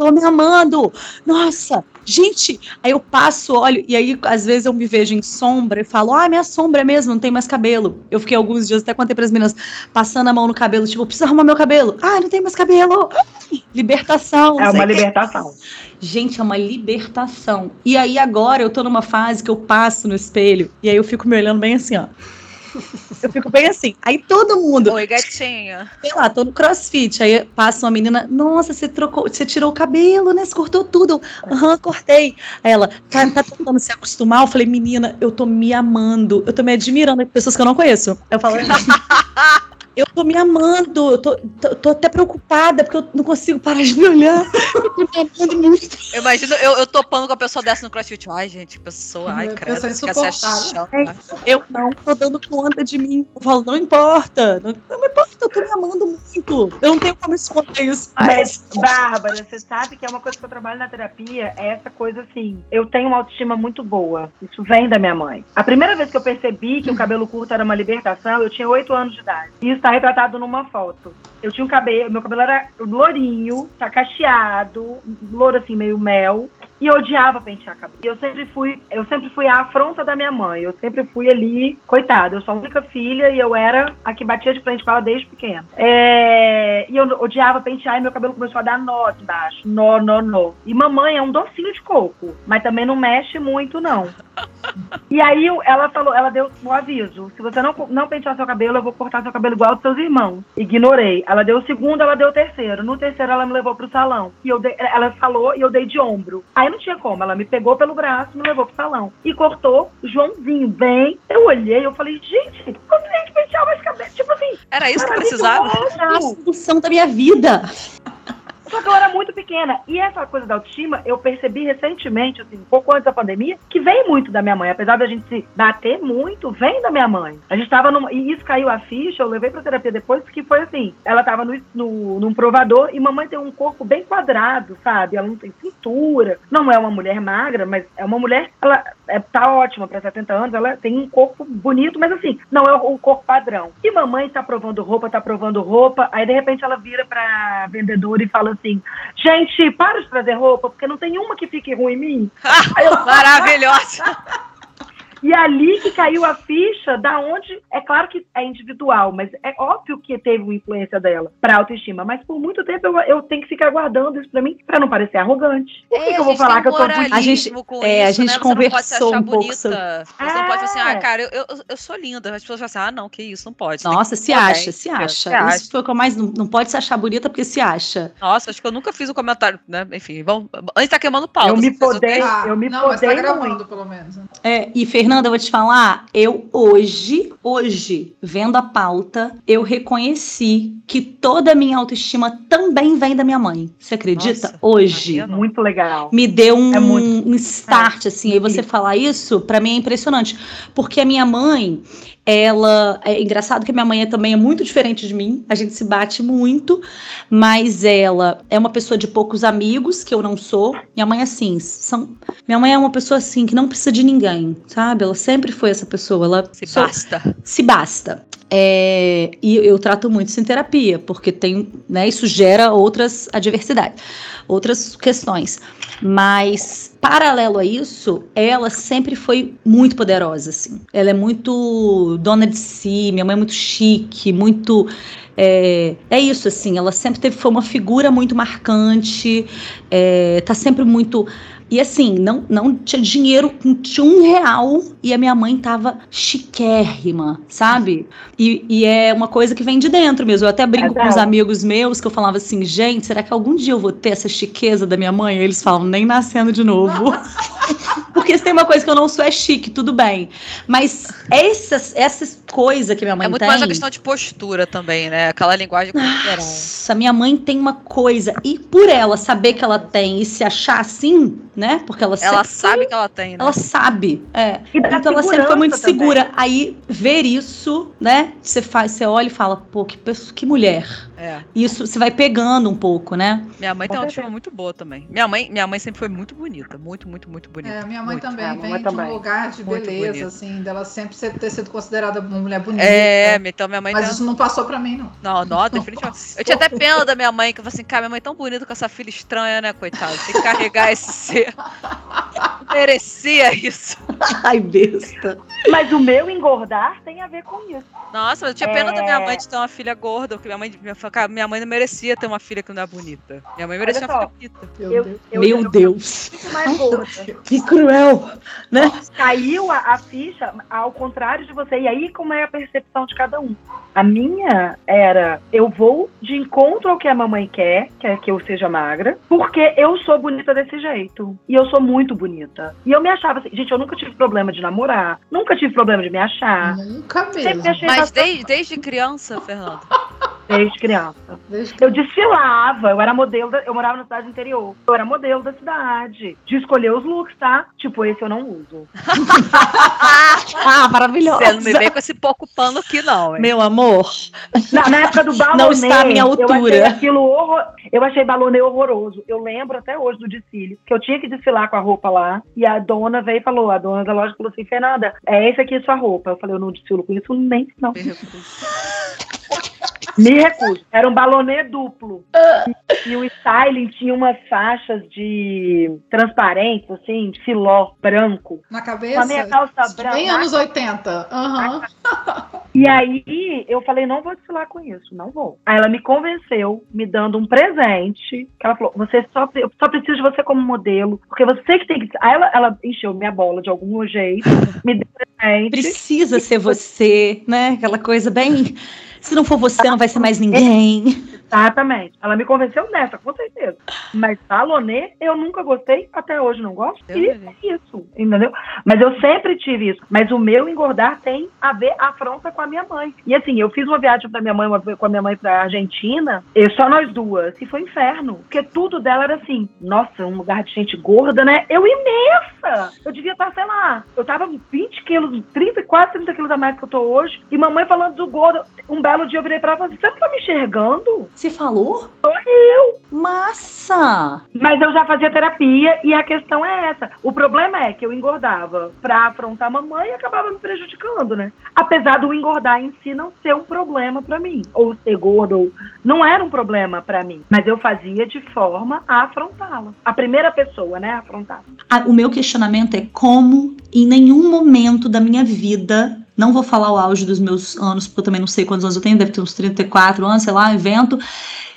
Tô me amando. Nossa, gente. Aí eu passo, olho, e aí às vezes eu me vejo em sombra e falo, ah, minha sombra é mesmo, não tem mais cabelo. Eu fiquei alguns dias, até contei pras meninas, passando a mão no cabelo, tipo, preciso arrumar meu cabelo. Ah, não tem mais cabelo. Libertação. É uma libertação. Gente, é uma libertação. E aí agora eu tô numa fase que eu passo no espelho e aí eu fico me olhando bem assim, ó. Eu fico bem assim. Aí todo mundo, Oi, gatinha. sei lá, tô no crossfit. Aí passa uma menina, nossa, você trocou, você tirou o cabelo, né? Você cortou tudo. Aham, cortei. Aí ela, tá, tá tentando se acostumar. Eu falei, menina, eu tô me amando, eu tô me admirando com pessoas que eu não conheço. Eu falo, eu tô me amando, eu tô, tô, tô até preocupada, porque eu não consigo parar de me olhar. Eu tô me amando muito. Eu imagino eu, eu topando com a pessoa dessa no crossfit. Ai, gente, que pessoa. Ai, É, insuportável. achando. Eu não tô dando conta de mim. Eu falo, não importa. Não, não me importa, eu tô me amando muito. Eu não tenho como esconder isso. Mas, Bárbara, você sabe que é uma coisa que eu trabalho na terapia, é essa coisa assim. Eu tenho uma autoestima muito boa. Isso vem da minha mãe. A primeira vez que eu percebi que o cabelo curto era uma libertação, eu tinha oito anos de idade. Isso está retratado numa foto. Eu tinha um cabelo, meu cabelo era lourinho, tá cacheado, louro assim, meio mel. E odiava pentear cabelo. Eu sempre fui, eu sempre fui a afronta da minha mãe. Eu sempre fui ali, coitada, eu sou a única filha e eu era a que batia de frente com ela desde pequena. É, e eu odiava pentear e meu cabelo começou a dar nó embaixo. Nó, nó, nó. E mamãe é um docinho de coco, mas também não mexe muito, não. E aí ela falou, ela deu um aviso. Se você não, não pentear seu cabelo, eu vou cortar seu cabelo igual aos seus irmãos. Ignorei. Ela deu o segundo, ela deu o terceiro. No terceiro, ela me levou pro salão. E eu dei- ela falou e eu dei de ombro. Aí não tinha como. Ela me pegou pelo braço me levou pro salão. E cortou, Joãozinho, bem. Eu olhei, eu falei, gente, eu tenho que pentear mais cabelo. Tipo assim, Era isso que precisava? É a solução da minha vida. Só que eu era muito pequena. E essa coisa da autoestima, eu percebi recentemente, assim, um pouco antes da pandemia, que vem muito da minha mãe. Apesar da gente se bater muito, vem da minha mãe. A gente tava numa. E isso caiu a ficha, eu levei pra terapia depois, que foi assim: ela tava no, no, num provador e mamãe tem um corpo bem quadrado, sabe? Ela não tem cintura. Não é uma mulher magra, mas é uma mulher. Ela é, tá ótima pra 70 anos, ela tem um corpo bonito, mas assim, não é o, o corpo padrão. E mamãe tá provando roupa, tá provando roupa, aí de repente ela vira pra vendedora e fala assim: gente, para de trazer roupa, porque não tem uma que fique ruim em mim. Maravilhosa. e ali que caiu a ficha da onde, é claro que é individual, mas é óbvio que teve uma influência dela pra autoestima, mas por muito tempo eu, eu tenho que ficar guardando isso pra mim, pra não parecer arrogante. Por que, É, que eu vou gente falar que eu tô bonita? A gente- com é, a isso, gente né? Você não pode se conversou achar um pouco sobre- Você não pode falar assim, É. ah, cara, eu, eu, eu sou linda. As pessoas falam assim, ah, não, que isso, não pode. Nossa, se bem, acha, se acha. se acha. Isso foi o que eu mais. Não, não pode se achar bonita porque se acha. Nossa, acho que eu nunca fiz um comentário, né? Enfim, vamos. Antes tá queimando pau. Eu me podei, Ah, eu me não, mas tá podei gravando, muito. pelo menos. né? É, e Fernanda Fernanda, eu vou te falar, eu hoje, hoje, vendo a pauta, eu reconheci que toda a minha autoestima também vem da minha mãe. Você acredita? Nossa, hoje. Muito legal. Me deu um, É muito- um start, assim, aí você falar isso, pra mim é impressionante. Porque a minha mãe, ela. É engraçado que minha mãe é- também é muito diferente de mim, a gente se bate muito, mas ela é uma pessoa de poucos amigos, que eu não sou. Minha mãe, assim, são. Minha mãe é uma pessoa assim que não precisa de ninguém, sabe? Ela sempre foi essa pessoa. Ela Se só- basta. se basta. É, e eu trato muito isso em terapia, porque tem, né, isso gera outras adversidades, outras questões. Mas, paralelo a isso, ela sempre foi muito poderosa, assim. Ela é muito dona de si, minha mãe é muito chique, muito. É, é isso, assim, ela sempre teve, foi uma figura muito marcante, é, tá sempre muito e assim, não, não tinha dinheiro, não tinha um real e a minha mãe tava chiquérrima, sabe? E, e é uma coisa que vem de dentro mesmo. Eu até brinco com os amigos meus que eu falava assim, gente, será que algum dia eu vou ter essa chiqueza da minha mãe? E eles falam, nem nascendo de novo. Porque se tem uma coisa que eu não sou é chique, tudo bem. Mas essas, essas coisas que minha mãe É muito tem. mais uma questão de postura também, né? Aquela linguagem cultural. Nossa, minha mãe tem uma coisa. E por ela saber que ela tem e se achar assim, né? Porque ela, Ela sempre- sabe que ela tem, né? Ela sabe. É. E Então ela sempre foi muito segurança segura. também. Aí ver isso, né? Você faz, você olha e fala, pô, que, pessoa- que mulher. É. Isso você vai pegando um pouco, né? Minha mãe tem uma autoestima muito boa também. Minha mãe, minha mãe sempre foi muito bonita. Muito, muito, muito bonita. É, minha mãe Muito. também É, a vem de também. um lugar de Muito beleza, bonita. assim, dela sempre ser- ter sido considerada uma mulher bonita. É, então minha mãe Mas tem- isso não passou pra mim, não. Não, não, definitivamente. Eu tinha até pena da minha mãe, que eu falei assim, cara, minha mãe é tão bonita com essa filha estranha, né, coitada? Tem que carregar esse ser. Não merecia isso. Ai, besta. Mas o meu engordar tem a ver com isso. Nossa, eu tinha pena da minha É. mãe de ter uma filha gorda, porque minha mãe, minha, cara, minha mãe não merecia ter uma filha que não é bonita. Minha mãe merecia uma filha bonita. Meu Eu, Deus. eu, Meu eu, Deus. Que cruel. Né? Caiu a, a ficha ao contrário de você. E aí, como é a percepção de cada um? A minha era: eu vou de encontro ao que a mamãe quer, que é que eu seja magra, porque eu sou bonita desse jeito. E eu sou muito bonita. E eu me achava assim, gente, eu nunca tive problema de namorar, nunca tive problema de me achar. Nunca mesmo. Mas desde, desde criança, Fernando. desde criança. Eu desfilava, eu era modelo, da- eu morava na cidade interior. Eu era modelo da cidade. De escolher os looks, tá? Tipo, esse eu não uso. Ah, maravilhosa. Você não me vem com esse pouco pano aqui, não, hein? Meu amor. Na, na época do balonê, Não está à minha eu achei altura. aquilo horror... Eu achei balonê horroroso. Eu lembro até hoje do desfile, que eu tinha que desfilar com a roupa lá, e a dona veio e falou, a dona da loja falou assim, Fernanda, é esse aqui a sua roupa. Eu falei, eu não desfilo com isso nem, não. Me recuso. Era um balonê duplo. E o styling tinha umas faixas de transparentes, assim, de filó branco. Na Com a cabeça? minha calça branca. Bem anos 80. Aham. E aí eu falei, não vou desfilar com isso, não vou. Aí ela me convenceu, me dando um presente. Que ela falou, você só, eu só preciso de você como modelo, porque você que tem que. Aí ela, ela encheu minha bola de algum jeito, me deu presente. Precisa ser você, né? Aquela coisa bem. Se não for você, não vai ser mais ninguém. Exatamente. Ela me convenceu nessa, com certeza. Mas balonê, eu nunca gostei, até hoje não gosto. Eu E é isso, entendeu? Mas eu sempre tive isso. Mas o meu engordar tem a ver a afronta com a minha mãe. E assim, eu fiz uma viagem pra minha mãe, uma com a minha mãe pra Argentina, e só nós duas. E foi um inferno. Porque tudo dela era assim, nossa, um lugar de gente gorda, né? Eu imensa! Eu devia estar, sei lá, eu tava 20 quilos, 30, quase 30 quilos a mais que eu tô hoje. E mamãe falando do gordo. Um belo dia eu virei pra ela e falei, você não tá me enxergando? Você falou? Sou eu. Massa! Mas eu já fazia terapia e a questão é essa. O problema é que eu engordava pra afrontar a mamãe e acabava me prejudicando, né? Apesar do engordar em si não ser um problema pra mim. Ou ser gordo, ou... não era um problema pra mim. Mas eu fazia de forma a afrontá-la. A primeira pessoa, né, afrontar. O meu questionamento é como em nenhum momento da minha vida, não vou falar o auge dos meus anos, porque eu também não sei quantos anos eu tenho, deve ter uns 34 anos, sei lá, evento.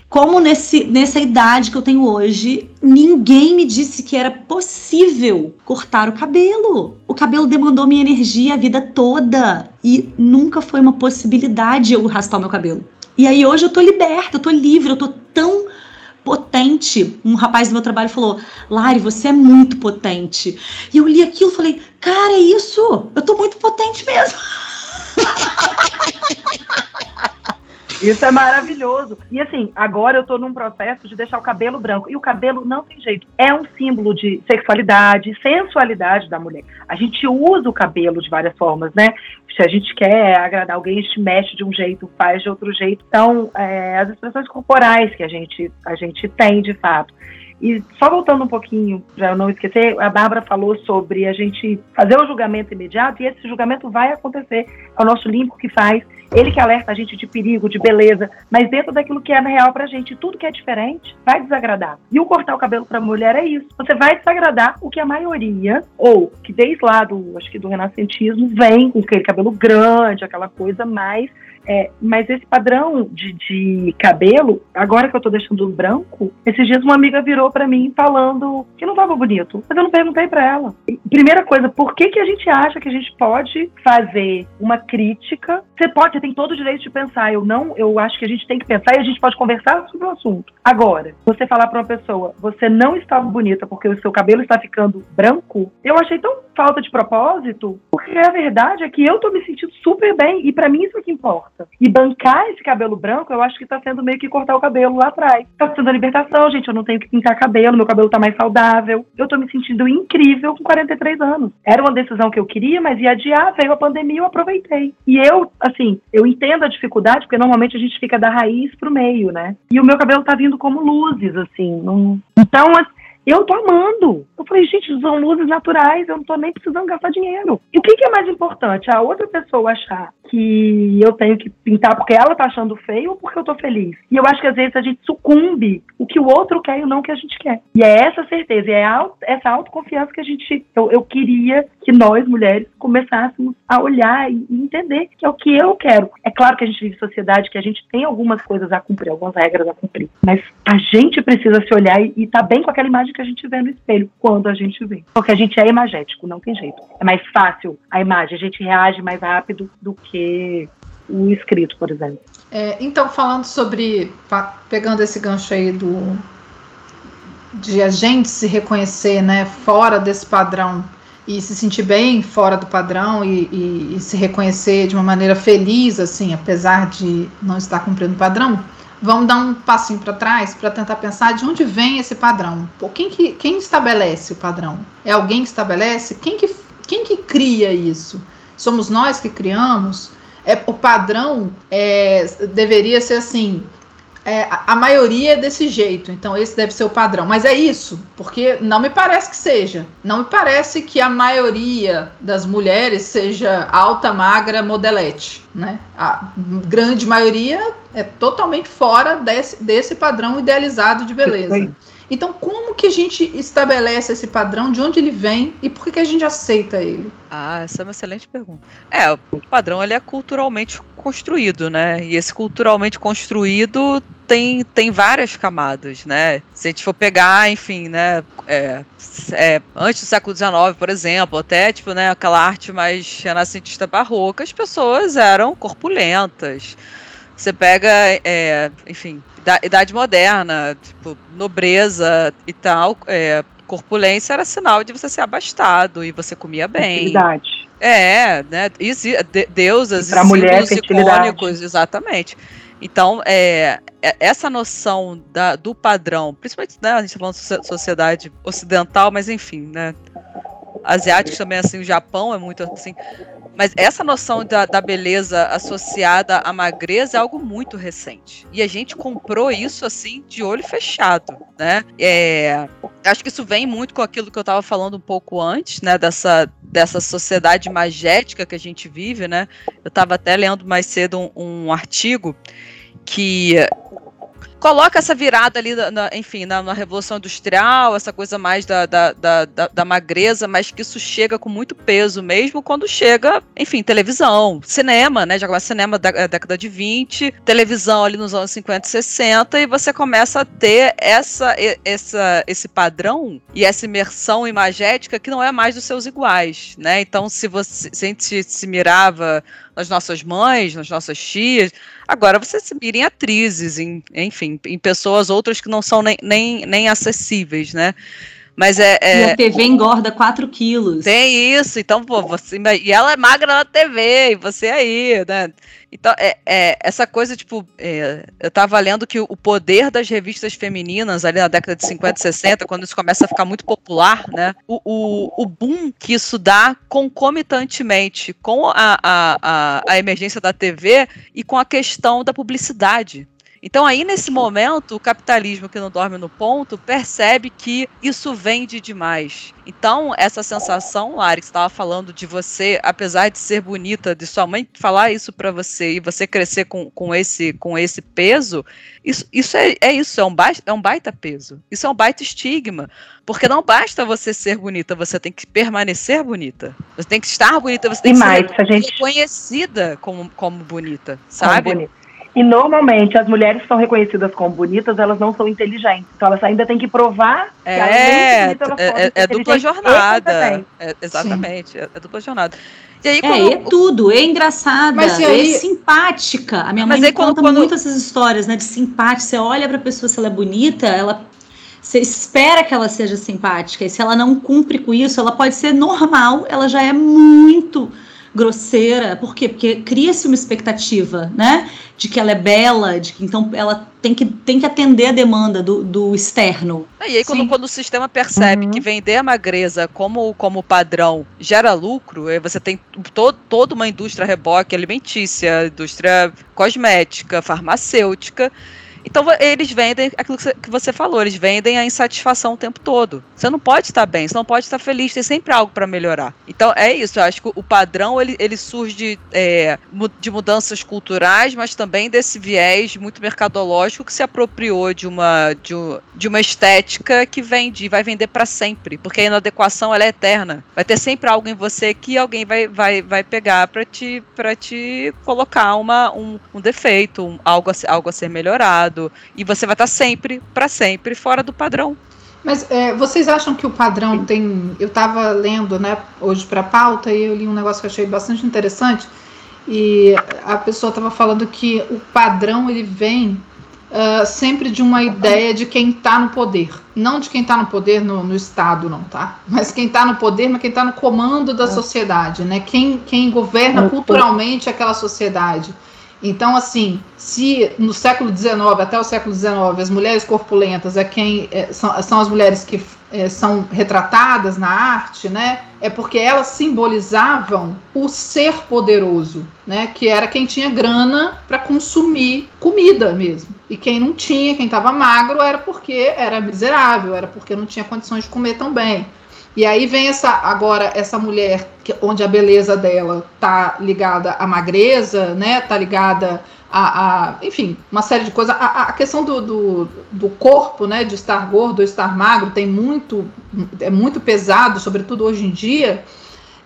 Como nesse, nessa idade que eu tenho hoje, ninguém me disse que era possível cortar o cabelo. O cabelo demandou minha energia a vida toda. E nunca foi uma possibilidade eu raspar meu cabelo. E aí hoje eu tô liberta, eu tô livre, eu tô tão potente. Um rapaz do meu trabalho falou: Lari, você é muito potente. E eu li aquilo e falei: Cara, é isso! Eu tô muito potente mesmo. Isso é maravilhoso. E assim, agora eu tô num processo de deixar o cabelo branco. E o cabelo não tem jeito. É um símbolo de sexualidade, sensualidade da mulher. A gente usa o cabelo de várias formas, né? Se a gente quer agradar alguém, a gente mexe de um jeito, faz de outro jeito. Então, é, as expressões corporais que a gente, a gente tem, de fato. E só voltando um pouquinho, para não esquecer, a Bárbara falou sobre a gente fazer o julgamento imediato, e esse julgamento vai acontecer. É o nosso limpo que faz, ele que alerta a gente de perigo, de beleza, mas dentro daquilo que é real pra gente. Tudo que é diferente vai desagradar. E o cortar o cabelo pra mulher é isso. Você vai desagradar o que a maioria, ou que desde lá do, acho que do renascentismo, vem com aquele cabelo grande, aquela coisa mais é, mas esse padrão de, de, cabelo, agora que eu tô deixando branco, esses dias uma amiga virou para mim falando que não tava bonito. Mas eu não perguntei para ela. Primeira coisa, por que, que a gente acha que a gente pode fazer uma crítica? Você pode, tem todo o direito de pensar. Eu não, eu acho que a gente tem que pensar e a gente pode conversar sobre o assunto. Agora, você falar para uma pessoa, você não está bonita porque o seu cabelo está ficando branco, eu achei tão falta de propósito, porque a verdade é que eu tô me sentindo super bem e para mim isso é que importa. E bancar esse cabelo branco, eu acho que tá sendo meio que cortar o cabelo lá atrás. Tá sendo a libertação, gente. Eu não tenho que pintar cabelo, meu cabelo tá mais saudável. Eu tô me sentindo incrível com 43 anos. Era uma decisão que eu queria, mas ia adiar, veio a pandemia eu aproveitei. E eu, assim, eu entendo a dificuldade, porque normalmente a gente fica da raiz pro meio, né? E o meu cabelo tá vindo como luzes, assim. Não... Então, eu tô amando. Eu falei, gente, são luzes naturais, eu não tô nem precisando gastar dinheiro. E o que, que é mais importante? A outra pessoa achar que eu tenho que pintar porque ela tá achando feio ou porque eu tô feliz? E eu acho que às vezes a gente sucumbe o que o outro quer e não o que a gente quer. E é essa certeza, é essa autoconfiança que a gente. Eu, eu queria que nós, mulheres, começássemos a olhar e entender que é o que eu quero. É claro que a gente vive em sociedade, que a gente tem algumas coisas a cumprir, algumas regras a cumprir. Mas a gente precisa se olhar e, e tá bem com aquela imagem que a gente vê no espelho quando a gente vê. Porque a gente é imagético, não tem jeito. É mais fácil a imagem, a gente reage mais rápido do que o escrito, por exemplo. É, então, falando sobre, pegando esse gancho aí do de a gente se reconhecer, né, fora desse padrão e se sentir bem fora do padrão e, e, e se reconhecer de uma maneira feliz, assim, apesar de não estar cumprindo o padrão, vamos dar um passinho para trás para tentar pensar de onde vem esse padrão. Quem, que, quem estabelece o padrão? É alguém que estabelece? Quem que, quem que cria isso? Somos nós que criamos? É, o padrão é, deveria ser assim: é, a maioria é desse jeito, então esse deve ser o padrão. Mas é isso, porque não me parece que seja. Não me parece que a maioria das mulheres seja alta, magra, modelete. Né? A grande maioria é totalmente fora desse, desse padrão idealizado de beleza. Então, como que a gente estabelece esse padrão, de onde ele vem e por que, que a gente aceita ele? Ah, essa é uma excelente pergunta. É, o padrão ele é culturalmente construído, né? E esse culturalmente construído tem, tem várias camadas, né? Se a gente for pegar, enfim, né? É, é, antes do século XIX, por exemplo, até tipo, né, aquela arte mais renascentista barroca, as pessoas eram corpulentas. Você pega, é, enfim, da idade moderna, tipo, nobreza e tal, é, corpulência era sinal de você ser abastado e você comia bem. Fertilidade. É, né? De, deusas e, e mulher, icônicos, exatamente. Então, é, é, essa noção da, do padrão, principalmente, né, a gente tá falando de sociedade ocidental, mas enfim, né, asiáticos também, assim, o Japão é muito assim, mas essa noção da, da, beleza associada à magreza é algo muito recente. E a gente comprou isso assim de olho fechado, né? É, acho que isso vem muito com aquilo que eu estava falando um pouco antes, né? Dessa, dessa sociedade magética que a gente vive, né? Eu estava até lendo mais cedo um, um artigo que coloca essa virada ali, na, enfim, na, na, Revolução Industrial, essa coisa mais da, da, da, da, magreza, mas que isso chega com muito peso mesmo quando chega, enfim, televisão, cinema, né? Já começa cinema da, da década de 20, televisão ali nos anos 50 e 60, e você começa a ter essa, essa, esse padrão e essa imersão imagética que não é mais dos seus iguais, né? Então, se você se a gente se mirava nas nossas mães, nas nossas tias. Agora você se mira em atrizes, em, enfim, em pessoas outras que não são nem, nem, nem acessíveis, né? Mas é, é, E a TV engorda 4 quilos. Tem isso, então, pô, você. E ela é magra na TV, e você aí, né? Então, é, é essa coisa, tipo, é, eu tava lendo que o poder das revistas femininas ali na década de 50 e 60, quando isso começa a ficar muito popular, né? O, o, o boom que isso dá concomitantemente com a, a, a, a emergência da TV e com a questão da publicidade. Então, aí, nesse momento, o capitalismo que não dorme no ponto percebe que isso vende demais. Então, essa sensação, Lari, que estava falando de você, apesar de ser bonita, de sua mãe falar isso para você e você crescer com, com, esse, com esse peso, isso, isso é, é isso, é um, baita, é um baita peso. Isso é um baita estigma. Porque não basta você ser bonita, você tem que permanecer bonita. Você tem que estar bonita, você tem E que mais, ser a gente- reconhecida como, como bonita, sabe? Como bonito. E normalmente as mulheres que são reconhecidas como bonitas, elas não são inteligentes. Então elas ainda têm que provar que É, bonita, elas é, podem é, é dupla jornada. É, exatamente, é, é dupla jornada. E aí, É, quando, é tudo, é engraçada, Mas e aí- é simpática. A minha Mas mãe aí me quando- conta quando- muito essas histórias, né, de simpática. Você olha pra pessoa, se ela é bonita, ela você espera que ela seja simpática. E se ela não cumpre com isso, ela pode ser normal, ela já é muito grosseira. Por quê? Porque cria-se uma expectativa, né? De que ela é bela, de que então ela tem que, tem que atender a demanda do, do externo. e aí quando, quando o sistema percebe Uhum. que vender a magreza como, como padrão gera lucro, aí você tem todo, toda uma indústria reboque alimentícia, indústria cosmética, farmacêutica. Então eles vendem aquilo que você, falou, eles vendem a insatisfação o tempo todo. Você não pode estar bem, você não pode estar feliz, tem sempre algo para melhorar. Então é isso, eu acho que o padrão ele, ele surge de, é, de mudanças culturais, mas também desse viés muito mercadológico que se apropriou de uma, de, de uma estética que vende, e vai vender para sempre, porque a inadequação ela é eterna. Vai ter sempre algo em você que alguém vai, vai, vai pegar para te, te colocar uma, um, um defeito, um- algo, a, algo a ser melhorado. E você vai estar sempre, para sempre, fora do padrão. Mas é, vocês acham que o padrão tem. Eu estava lendo né, hoje para a pauta e eu li um negócio que eu achei bastante interessante. E a pessoa estava falando que o padrão ele vem ah, sempre de uma ideia de quem está no poder. Não de quem está no poder no, no Estado, não, tá? Mas quem está no poder, mas quem está no comando da sociedade, né? Quem, quem governa culturalmente aquela sociedade. Então, assim, se no século XIX, até o século XIX, as mulheres corpulentas é quem é, são, são as mulheres que é, são retratadas na arte, né? É porque elas simbolizavam o ser poderoso, né? Que era quem tinha grana para consumir comida mesmo. E quem não tinha, quem estava magro, era porque era miserável, era porque não tinha condições de comer tão bem. E aí vem essa agora essa mulher que, onde a beleza dela tá ligada à magreza, né? Tá ligada a, a enfim, uma série de coisas. A, a questão do, do, do corpo, né? De estar gordo ou estar magro tem muito é muito pesado, sobretudo hoje em dia.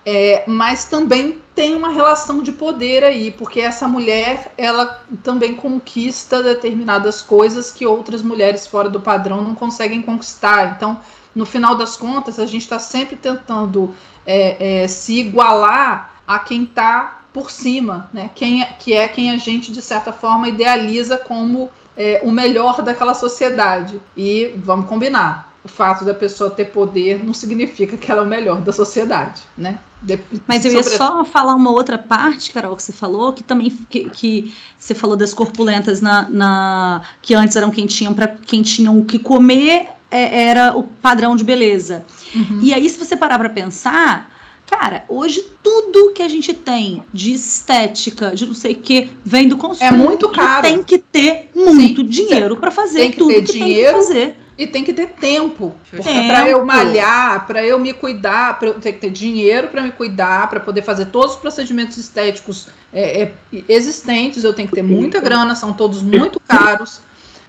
É, mas também tem uma relação de poder aí, porque essa mulher ela também conquista determinadas coisas que outras mulheres fora do padrão não conseguem conquistar. Então, no final das contas, a gente está sempre tentando é, é, se igualar a quem está por cima, né? Quem, é- que é quem a gente, de certa forma, idealiza como é, o melhor daquela sociedade. E vamos combinar. O fato da pessoa ter poder não significa que ela é o melhor da sociedade, né? De- Mas eu ia sobre- só falar uma outra parte, Carol, que você falou, que também que, que você falou das corpulentas na, na- que antes eram quem tinham para quem tinham o que comer é, era o padrão de beleza. Uhum. E aí, se você parar para pensar, cara, hoje tudo que a gente tem de estética, de não sei o que, vem do consumo. É muito caro. Tem que ter muito Sim, dinheiro para fazer tem que tudo ter que dinheiro. tem que fazer. E tem que ter tempo. Tempo. Para eu malhar, para eu me cuidar, para eu ter que ter dinheiro para me cuidar, para poder fazer todos os procedimentos estéticos é, é, existentes, eu tenho que ter muita grana, são todos muito caros.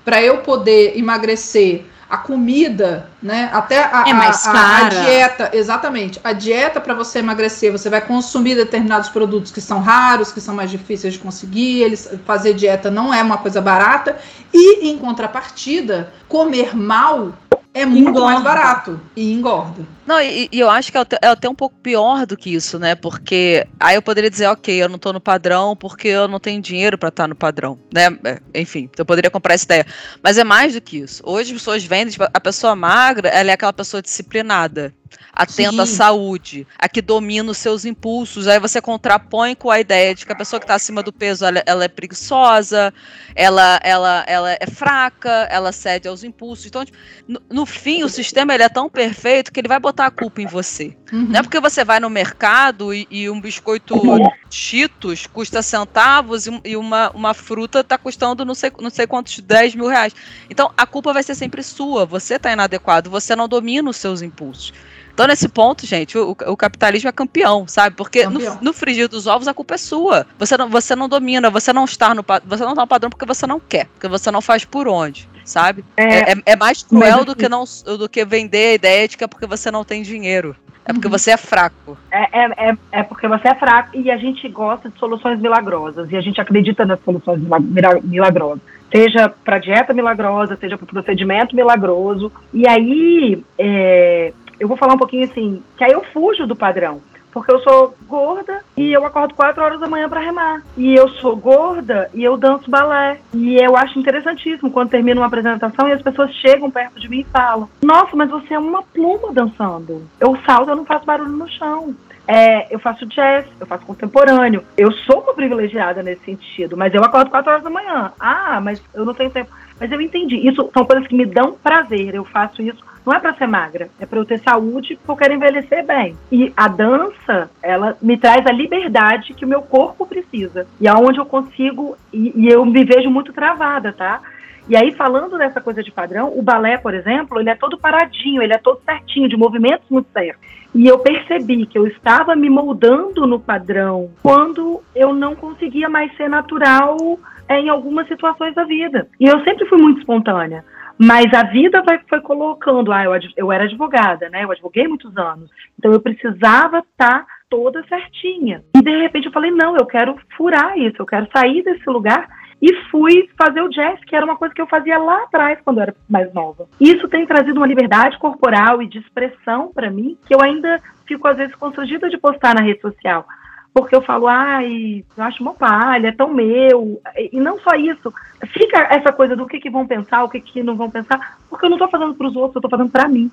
Para eu poder emagrecer, a comida, né? Até a, É mais a- a- dieta, exatamente. A dieta para você emagrecer, você vai consumir determinados produtos que são raros, que são mais difíceis de conseguir. Eles fazer dieta não é uma coisa barata. E em contrapartida, comer mal é muito engorda. mais barato e engorda. Não, e, e eu acho que é até, é até, um pouco pior do que isso, né? Porque aí eu poderia dizer, ok, eu não tô no padrão porque eu não tenho dinheiro para estar tá no padrão, né? É, enfim, eu poderia comprar essa ideia. Mas é mais do que isso. Hoje as pessoas vendem, tipo, a pessoa magra, ela é aquela pessoa disciplinada atenta à saúde, a que domina os seus impulsos. Aí você contrapõe com a ideia de que a pessoa que está acima do peso ela, ela, é preguiçosa, ela, ela, ela é fraca, ela cede aos impulsos. Então, tipo, no, no, fim, o sistema ele é tão perfeito que ele vai botar a culpa em você. Uhum. Não é porque você vai no mercado e, e um biscoito Cheetos custa centavos e, e, uma, uma fruta está custando não sei, não sei quantos 10 mil reais. Então, a culpa vai ser sempre sua. Você está inadequado, você não domina os seus impulsos. Então, nesse ponto, gente, o, o capitalismo é campeão, sabe? Porque campeão. No, no, frigir dos ovos a culpa é sua. Você não, você não domina, você não está no você não está no padrão porque você não quer, porque você não faz por onde, sabe? É, é, é mais cruel do que, não, do que vender a ideia de que é porque você não tem dinheiro. É porque uhum. você é fraco. É, é, é, é, porque você é fraco e a gente gosta de soluções milagrosas e a gente acredita nas soluções milagrosas. Seja para dieta milagrosa, seja para procedimento milagroso. E aí, é, eu vou falar um pouquinho assim, que aí eu fujo do padrão. Porque eu sou gorda e eu acordo 4 horas da manhã para remar. E eu sou gorda e eu danço balé. E eu acho interessantíssimo quando termina uma apresentação e as pessoas chegam perto de mim e falam: Nossa, mas você é uma pluma dançando. Eu salto, eu não faço barulho no chão. É, eu faço jazz, eu faço contemporâneo. Eu sou uma privilegiada nesse sentido, mas eu acordo 4 horas da manhã. Ah, mas eu não tenho tempo. Mas eu entendi. Isso são coisas que me dão prazer. Eu faço isso não é para ser magra, é para eu ter saúde porque eu quero envelhecer bem. E a dança, ela me traz a liberdade que o meu corpo precisa. E aonde é eu consigo, e, e eu me vejo muito travada, tá? E aí, falando dessa coisa de padrão, o balé, por exemplo, ele é todo paradinho, ele é todo certinho, de movimentos muito certos. E eu percebi que eu estava me moldando no padrão quando eu não conseguia mais ser natural é, em algumas situações da vida. E eu sempre fui muito espontânea. Mas a vida foi, foi colocando, ah, eu, eu era advogada, né? Eu advoguei muitos anos. Então eu precisava estar tá toda certinha. E de repente eu falei, não, eu quero furar isso, eu quero sair desse lugar e fui fazer o jazz, que era uma coisa que eu fazia lá atrás quando eu era mais nova. Isso tem trazido uma liberdade corporal e de expressão para mim que eu ainda fico às vezes constrangida de postar na rede social porque eu falo, ai, eu acho uma palha, é tão meu. E não só isso, fica essa coisa do que, que vão pensar, o que, que não vão pensar, porque eu não estou fazendo para os outros, eu estou fazendo para mim.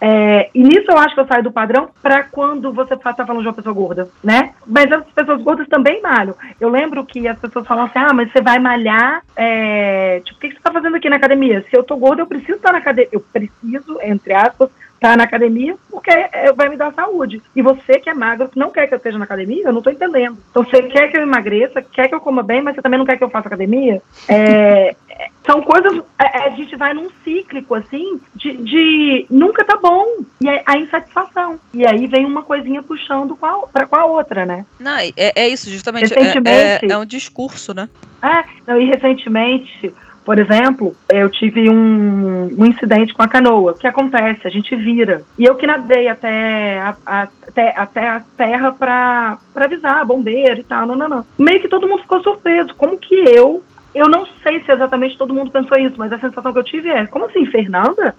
É, e nisso eu acho que eu saio do padrão para quando você está falando de uma pessoa gorda, né? Mas as pessoas gordas também malham. Eu lembro que as pessoas falam assim: ah, mas você vai malhar. É... Tipo, o que você está fazendo aqui na academia? Se eu tô gorda, eu preciso estar na academia. Eu preciso, entre aspas, estar na academia porque é, vai me dar saúde. E você que é magro, que não quer que eu esteja na academia, eu não estou entendendo. Então você quer que eu emagreça, quer que eu coma bem, mas você também não quer que eu faça academia? É, é são coisas. A, é, a, gente vai num cíclico, assim, de, de nunca tá bom. E a, a insatisfação. E aí vem uma coisinha puxando para com a outra, né? Não, é, é isso, justamente. É, é, é um discurso, né? É, não, e recentemente por exemplo, eu tive um, um, incidente com a canoa. O que acontece? A gente vira. E eu que nadei até a, a até, até a terra para avisar, bombeiro e tal. Não, não, não. Meio que todo mundo ficou surpreso. Como que eu eu não sei se exatamente todo mundo pensou isso, mas a sensação que eu tive é: como assim, Fernanda?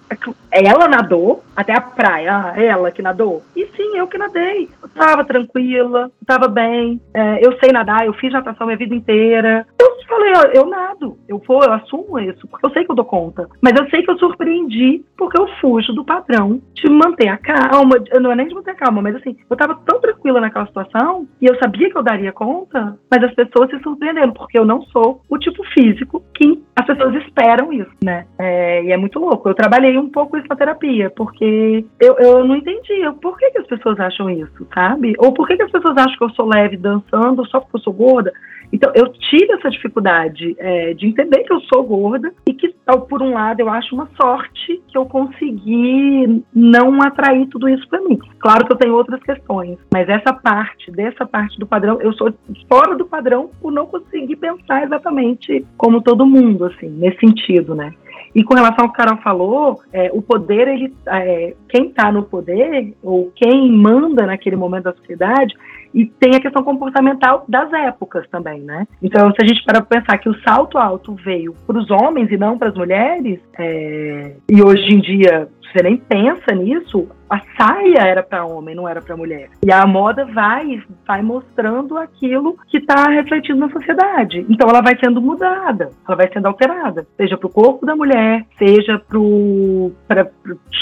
Ela nadou até a praia, ah, ela que nadou? E sim, eu que nadei. Eu tava tranquila, tava bem, é, eu sei nadar, eu fiz natação minha vida inteira. Eu falei: eu nado, eu vou, eu assumo isso, porque eu sei que eu dou conta. Mas eu sei que eu surpreendi porque eu fujo do padrão de manter a calma, não é nem de manter a calma, mas assim, eu tava tão tranquila naquela situação e eu sabia que eu daria conta, mas as pessoas se surpreenderam, porque eu não sou o tipo físico que as pessoas esperam isso, né? É, e é muito louco. Eu trabalhei um pouco isso na terapia, porque eu, eu não entendia por que, que as pessoas acham isso, sabe? Ou por que, que as pessoas acham que eu sou leve dançando só porque eu sou gorda. Então, eu tive essa dificuldade é, de entender que eu sou gorda e que, por um lado, eu acho uma sorte que eu consegui não atrair tudo isso para mim. Claro que eu tenho outras questões, mas essa parte, dessa parte do padrão, eu sou fora do padrão por não conseguir pensar exatamente como todo mundo, assim, nesse sentido, né? E com relação ao que a Carol falou, é, o poder, ele, é, quem está no poder, ou quem manda naquele momento da sociedade, e tem a questão comportamental das épocas também, né? Então, se a gente para pensar que o salto alto veio para os homens e não para as mulheres, é, e hoje em dia você nem pensa nisso, a saia era para homem, não era para mulher. E a moda vai vai mostrando aquilo que está refletido na sociedade. Então ela vai sendo mudada, ela vai sendo alterada, seja para o corpo da mulher, seja para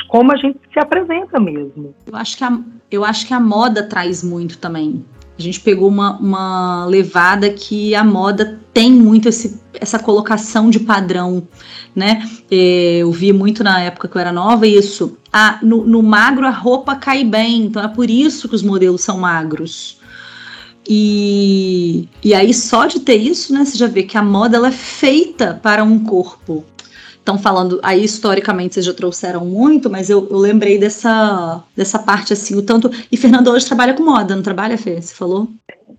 como a gente se apresenta mesmo. Eu acho que a, eu acho que a moda traz muito também. A gente pegou uma, uma levada que a moda tem muito esse, essa colocação de padrão, né? É, eu vi muito na época que eu era nova isso. No, no magro a roupa cai bem, então é por isso que os modelos são magros. E, e aí, só de ter isso, né, você já vê que a moda ela é feita para um corpo estão falando, aí historicamente vocês já trouxeram muito, mas eu, eu, lembrei dessa, dessa parte assim, o tanto. E Fernando hoje trabalha com moda, não trabalha, Fê? Você falou?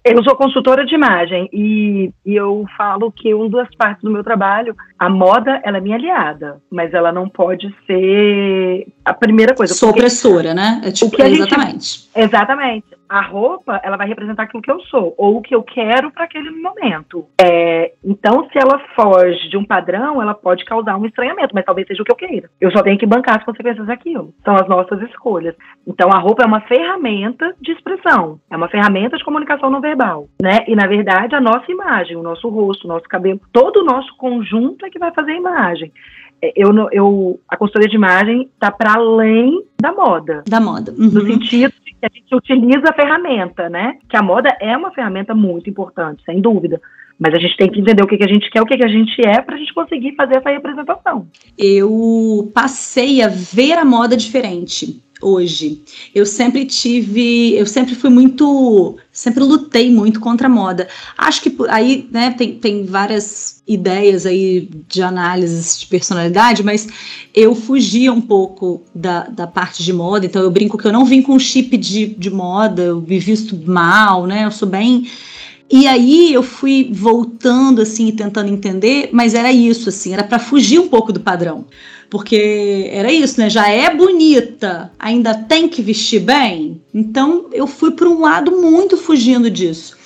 Eu sou consultora de imagem e, e, eu falo que uma das partes do meu trabalho, a moda, ela é minha aliada, mas ela não pode ser a primeira coisa. Sou opressora, né? É tipo, exatamente. Gente, exatamente a roupa ela vai representar aquilo que eu sou ou o que eu quero para aquele momento. É, então, se ela foge de um padrão, ela pode causar um estranhamento, mas talvez seja o que eu queira. Eu só tenho que bancar as consequências daquilo. São as nossas escolhas. Então, a roupa é uma ferramenta de expressão, é uma ferramenta de comunicação não verbal, né? E na verdade, a nossa imagem, o nosso rosto, o nosso cabelo, todo o nosso conjunto é que vai fazer a imagem. É, eu, eu, a consultoria de imagem está para além da moda. Da moda. Uhum. No sentido de que a gente utiliza a ferramenta, né? Que a moda é uma ferramenta muito importante, sem dúvida. Mas a gente tem que entender o que, que a gente quer, o que, que a gente é, para a gente conseguir fazer essa representação. Eu passei a ver a moda diferente hoje. Eu sempre tive, eu sempre fui muito, sempre lutei muito contra a moda. Acho que aí, né, tem, tem várias ideias aí de análises de personalidade, mas eu fugia um pouco da, da parte de moda, então eu brinco que eu não vim com chip de, de moda, eu me visto mal, né, eu sou bem... E aí eu fui voltando assim tentando entender, mas era isso assim, era para fugir um pouco do padrão. Porque era isso, né? Já é bonita, ainda tem que vestir bem. Então eu fui para um lado muito fugindo disso.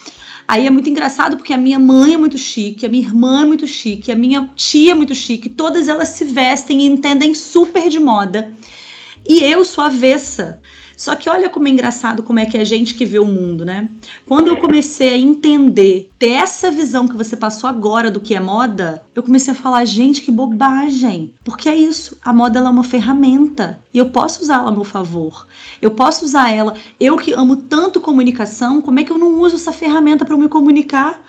Aí é muito engraçado porque a minha mãe é muito chique, a minha irmã é muito chique, a minha tia é muito chique, todas elas se vestem e entendem super de moda. E eu sou avessa. Só que olha como é engraçado como é que é a gente que vê o mundo, né? Quando eu comecei a entender, ter essa visão que você passou agora do que é moda, eu comecei a falar, gente, que bobagem. Porque é isso, a moda ela é uma ferramenta e eu posso usá-la a meu favor. Eu posso usar ela. Eu que amo tanto comunicação, como é que eu não uso essa ferramenta para me comunicar?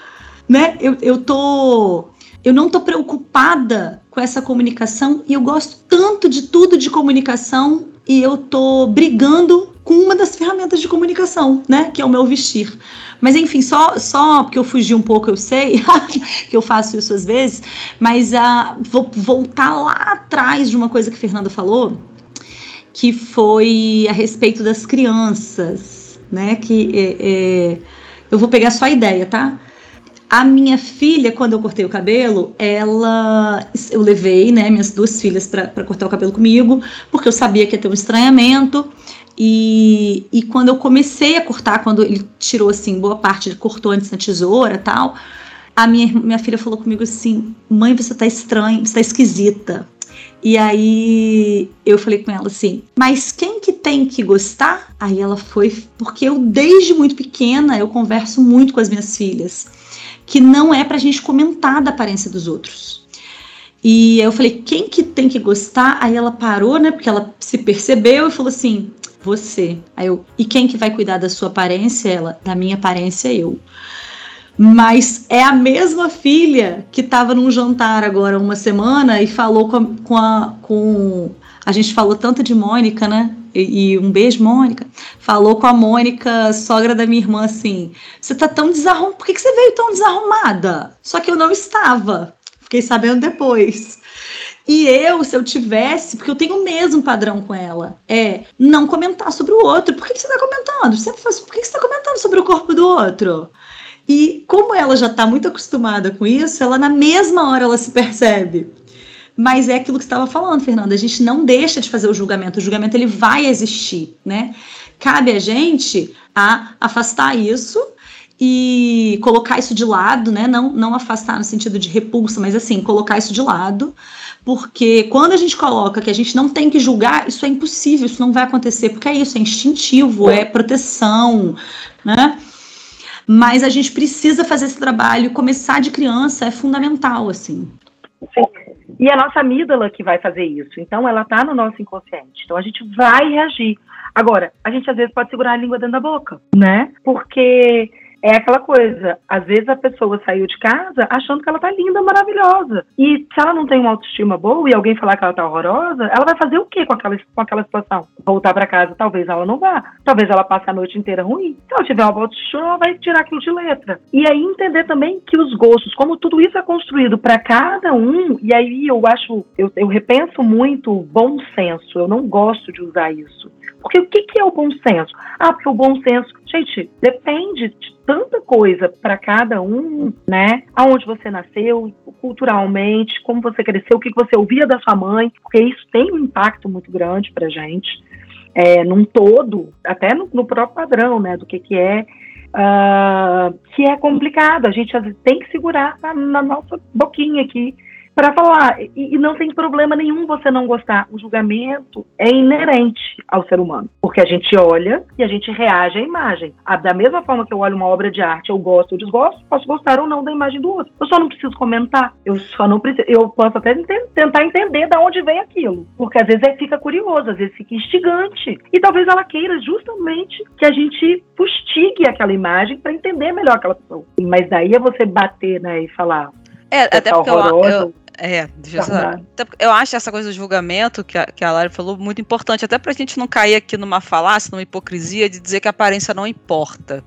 Né? Eu, eu tô eu não tô preocupada com essa comunicação e eu gosto tanto de tudo de comunicação e eu tô brigando com uma das ferramentas de comunicação, né, que é o meu vestir. Mas enfim, só só porque eu fugi um pouco, eu sei que eu faço isso às vezes, mas uh, vou voltar lá atrás de uma coisa que a Fernanda falou, que foi a respeito das crianças, né, que é, é, eu vou pegar só a ideia, tá? A minha filha, quando eu cortei o cabelo, ela. Eu levei, né, minhas duas filhas para cortar o cabelo comigo, porque eu sabia que ia ter um estranhamento. E, e quando eu comecei a cortar, quando ele tirou assim, boa parte, cortou antes na tesoura tal, a minha, minha filha falou comigo assim: mãe, você tá estranha, você tá esquisita. E aí eu falei com ela assim: "Mas quem que tem que gostar?" Aí ela foi, porque eu desde muito pequena eu converso muito com as minhas filhas que não é para a gente comentar da aparência dos outros. E eu falei, quem que tem que gostar? Aí ela parou, né? Porque ela se percebeu e falou assim: você. Aí eu, e quem que vai cuidar da sua aparência? Ela, da minha aparência, eu. Mas é a mesma filha que estava num jantar agora uma semana e falou com a, com a, com a gente falou tanto de Mônica, né? E, um beijo, Mônica. Falou com a Mônica, sogra da minha irmã, assim: Você tá tão desarrumada, por que, que você veio tão desarrumada? Só que eu não estava. Fiquei sabendo depois. E eu, se eu tivesse, porque eu tenho o mesmo padrão com ela, é não comentar sobre o outro. Por que, que você tá comentando? Sempre faz, por que, que você tá comentando sobre o corpo do outro? E como ela já está muito acostumada com isso, ela na mesma hora ela se percebe mas é aquilo que estava falando, Fernanda. A gente não deixa de fazer o julgamento. O julgamento ele vai existir, né? Cabe a gente a afastar isso e colocar isso de lado, né? Não, não afastar no sentido de repulsa, mas assim, colocar isso de lado, porque quando a gente coloca que a gente não tem que julgar, isso é impossível, isso não vai acontecer, porque é isso, é instintivo, é proteção, né? Mas a gente precisa fazer esse trabalho, começar de criança é fundamental, assim. Sim. E a nossa amígdala que vai fazer isso. Então, ela está no nosso inconsciente. Então, a gente vai reagir. Agora, a gente às vezes pode segurar a língua dentro da boca, né? Porque é aquela coisa, às vezes a pessoa saiu de casa achando que ela tá linda, maravilhosa. E se ela não tem uma autoestima boa e alguém falar que ela tá horrorosa, ela vai fazer o quê com aquela, com aquela situação? Voltar para casa, talvez ela não vá. Talvez ela passe a noite inteira ruim. Se ela tiver uma autoestima, ela vai tirar aquilo de letra. E aí entender também que os gostos, como tudo isso é construído para cada um, e aí eu acho, eu, eu repenso muito o bom senso. Eu não gosto de usar isso. Porque o que, que é o bom senso? Ah, porque o bom senso, gente, depende de tanta coisa para cada um, né? Aonde você nasceu, culturalmente, como você cresceu, o que você ouvia da sua mãe, porque isso tem um impacto muito grande para gente, é, num todo, até no, no, próprio padrão, né? Do que que é Uh, que é complicado. A gente tem que segurar na, na nossa boquinha aqui para falar. E, e, não tem problema nenhum você não gostar. O julgamento é inerente ao ser humano, porque a gente olha e a gente reage à imagem. A, da mesma forma que eu olho uma obra de arte, eu gosto ou desgosto, posso gostar ou não da imagem do outro. Eu só não preciso comentar. Eu só não preciso. Eu posso até tentar entender de onde vem aquilo, porque às vezes fica curioso, às vezes fica instigante. E talvez ela queira justamente que a gente fustigue aquela imagem para entender melhor aquela pessoa. Mas daí é você bater, né, e falar. É, até porque eu, eu, é, eu acho essa coisa do julgamento que a, que a Lara falou muito importante, até pra gente não cair aqui numa falácia, numa hipocrisia de dizer que a aparência não importa.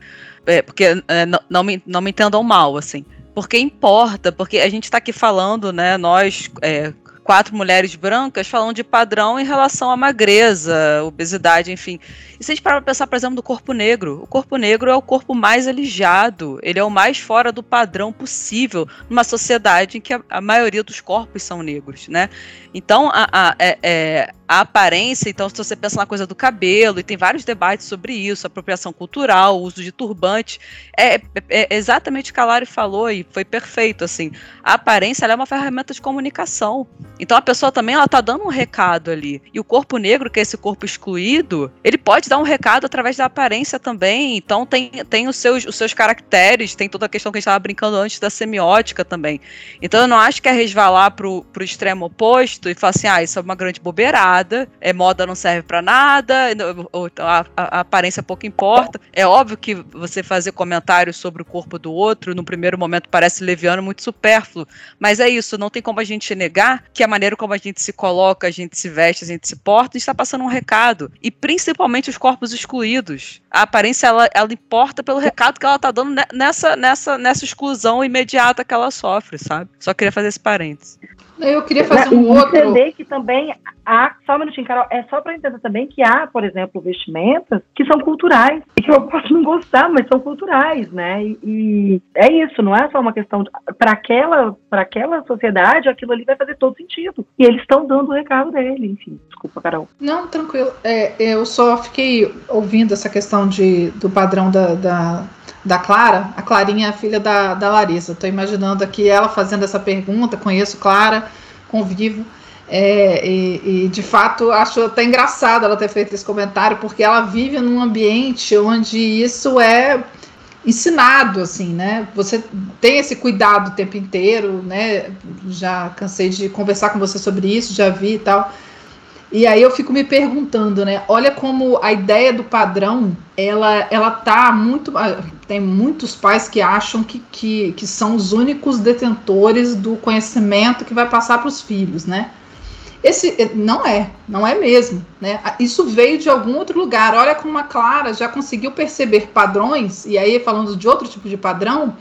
É, porque é, não, não, me, não me entendam mal, assim. Porque importa, porque a gente está aqui falando, né, nós, é, quatro mulheres brancas falando de padrão em relação à magreza, obesidade, enfim. E se a gente parar para pensar, por exemplo, do corpo negro, o corpo negro é o corpo mais alijado, ele é o mais fora do padrão possível numa sociedade em que a, a maioria dos corpos são negros, né? Então, a, a, é, é, a aparência, então, se você pensa na coisa do cabelo, e tem vários debates sobre isso, apropriação cultural, uso de turbante, é, é, é exatamente o que a Lari falou e foi perfeito, assim. A aparência é uma ferramenta de comunicação. Então, a pessoa também, ela tá dando um recado ali. E o corpo negro, que é esse corpo excluído, ele pode dar um recado através da aparência também. Então, tem, tem os, seus, os seus caracteres, tem toda a questão que a gente estava brincando antes da semiótica também. Então, eu não acho que é resvalar pro, pro extremo oposto e falar assim, ah, isso é uma grande bobeirada, é moda não serve para nada, ou, a, a, aparência pouco importa. É óbvio que você fazer comentários sobre o corpo do outro, no primeiro momento parece leviano, muito supérfluo, mas é isso, não tem como a gente negar que a maneira como a gente se coloca, a gente se veste, a gente se porta, está passando um recado. E principalmente os corpos excluídos. A aparência, ela, ela importa pelo recado que ela está dando nessa, nessa, nessa exclusão imediata que ela sofre, sabe? Só queria fazer esse parênteses. Eu queria fazer um outro. entender que também há, só um minutinho, Carol, é só para entender também que há, por exemplo, vestimentas que são culturais, e que eu posso não gostar, mas são culturais, né? E, e é isso, não é só uma questão. Para aquela, aquela sociedade, aquilo ali vai fazer todo sentido. E eles estão dando o recado dele, enfim. Desculpa, Carol. Não, tranquilo. É, eu só fiquei ouvindo essa questão de, do padrão da, da da Clara, a Clarinha é a filha da, da Larissa. Estou imaginando aqui ela fazendo essa pergunta, conheço Clara, convivo. É, e, e, de fato acho até engraçado ela ter feito esse comentário, porque ela vive num ambiente onde isso é ensinado, assim, né? Você tem esse cuidado o tempo inteiro, né? Já cansei de conversar com você sobre isso, já vi e tal. E aí eu fico me perguntando, né? Olha como a ideia do padrão, ela, ela tá muito. Ah, tem muitos pais que acham que, que, que são os únicos detentores do conhecimento que vai passar para os filhos, né? Esse eh, não é, não é mesmo, né? Isso veio de algum outro lugar. Olha como a Clara já conseguiu perceber padrões, e aí falando de outro tipo de padrão,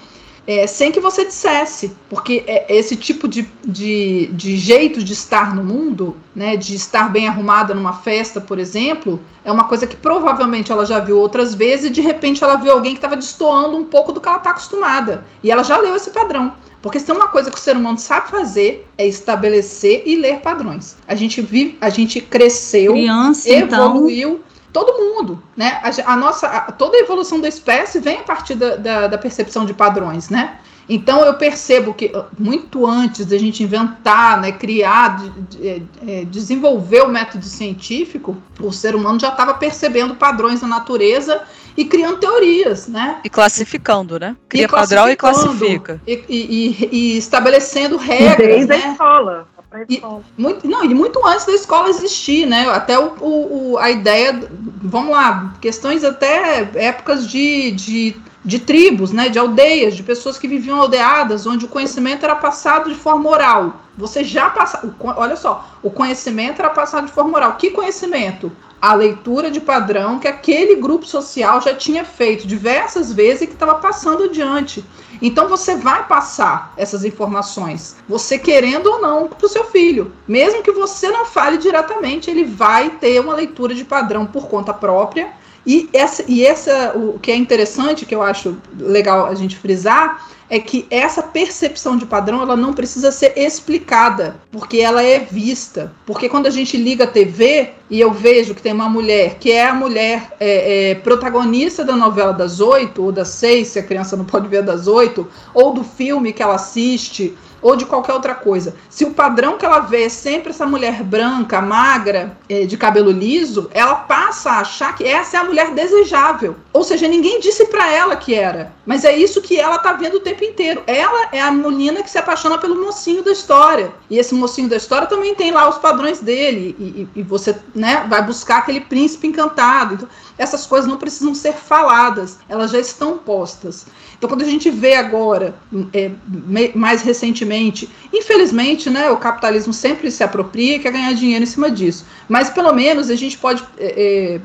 é, sem que você dissesse, porque é, esse tipo de, de, de, jeito de estar no mundo, né, de estar bem arrumada numa festa, por exemplo, é uma coisa que provavelmente ela já viu outras vezes e de repente ela viu alguém que estava destoando um pouco do que ela está acostumada. E ela já leu esse padrão. Porque se tem uma coisa que o ser humano sabe fazer é estabelecer e ler padrões. A gente vive, a gente cresceu, Criança, então. evoluiu. Então todo mundo, né? A, a nossa, a, toda a evolução da espécie vem a partir da, da, da percepção de padrões, né? Então eu percebo que uh, muito antes da gente inventar, né, criar, de, de, de, é, desenvolver o método científico, o ser humano já estava percebendo padrões na natureza e criando teorias, né? E classificando, né? Cria e padrão e classifica. E, e, e estabelecendo regras. Desde né? a escola. E muito, não, e muito antes da escola existir, né? Até o, o, a ideia, vamos lá, questões até épocas de, de, de tribos, né? De aldeias, de pessoas que viviam aldeadas, onde o conhecimento era passado de forma oral. Você já passa, olha só, o conhecimento era passado de forma oral. Que conhecimento? A leitura de padrão que aquele grupo social já tinha feito diversas vezes e que estava passando adiante. Então você vai passar essas informações, você querendo ou não, para o seu filho. Mesmo que você não fale diretamente, ele vai ter uma leitura de padrão por conta própria. E essa, e essa o que é interessante, que eu acho legal a gente frisar, é que essa percepção de padrão ela não precisa ser explicada, porque ela é vista. Porque quando a gente liga a TV e eu vejo que tem uma mulher que é a mulher é, é, protagonista da novela das oito, ou das seis, se a criança não pode ver das oito, ou do filme que ela assiste, ou de qualquer outra coisa. Se o padrão que ela vê é sempre essa mulher branca, magra, é, de cabelo liso, ela passa a achar que essa é a mulher desejável. Ou seja, ninguém disse para ela que era, mas é isso que ela tá vendo o tempo inteiro. Ela é a menina que se apaixona pelo mocinho da história. E esse mocinho da história também tem lá os padrões dele. E, e, e você né, vai buscar aquele príncipe encantado. Então, essas coisas não precisam ser faladas, elas já estão postas. Então, quando a gente vê agora, é, mais recentemente, infelizmente, né, o capitalismo sempre se apropria e quer ganhar dinheiro em cima disso. Mas pelo menos a gente pode é, é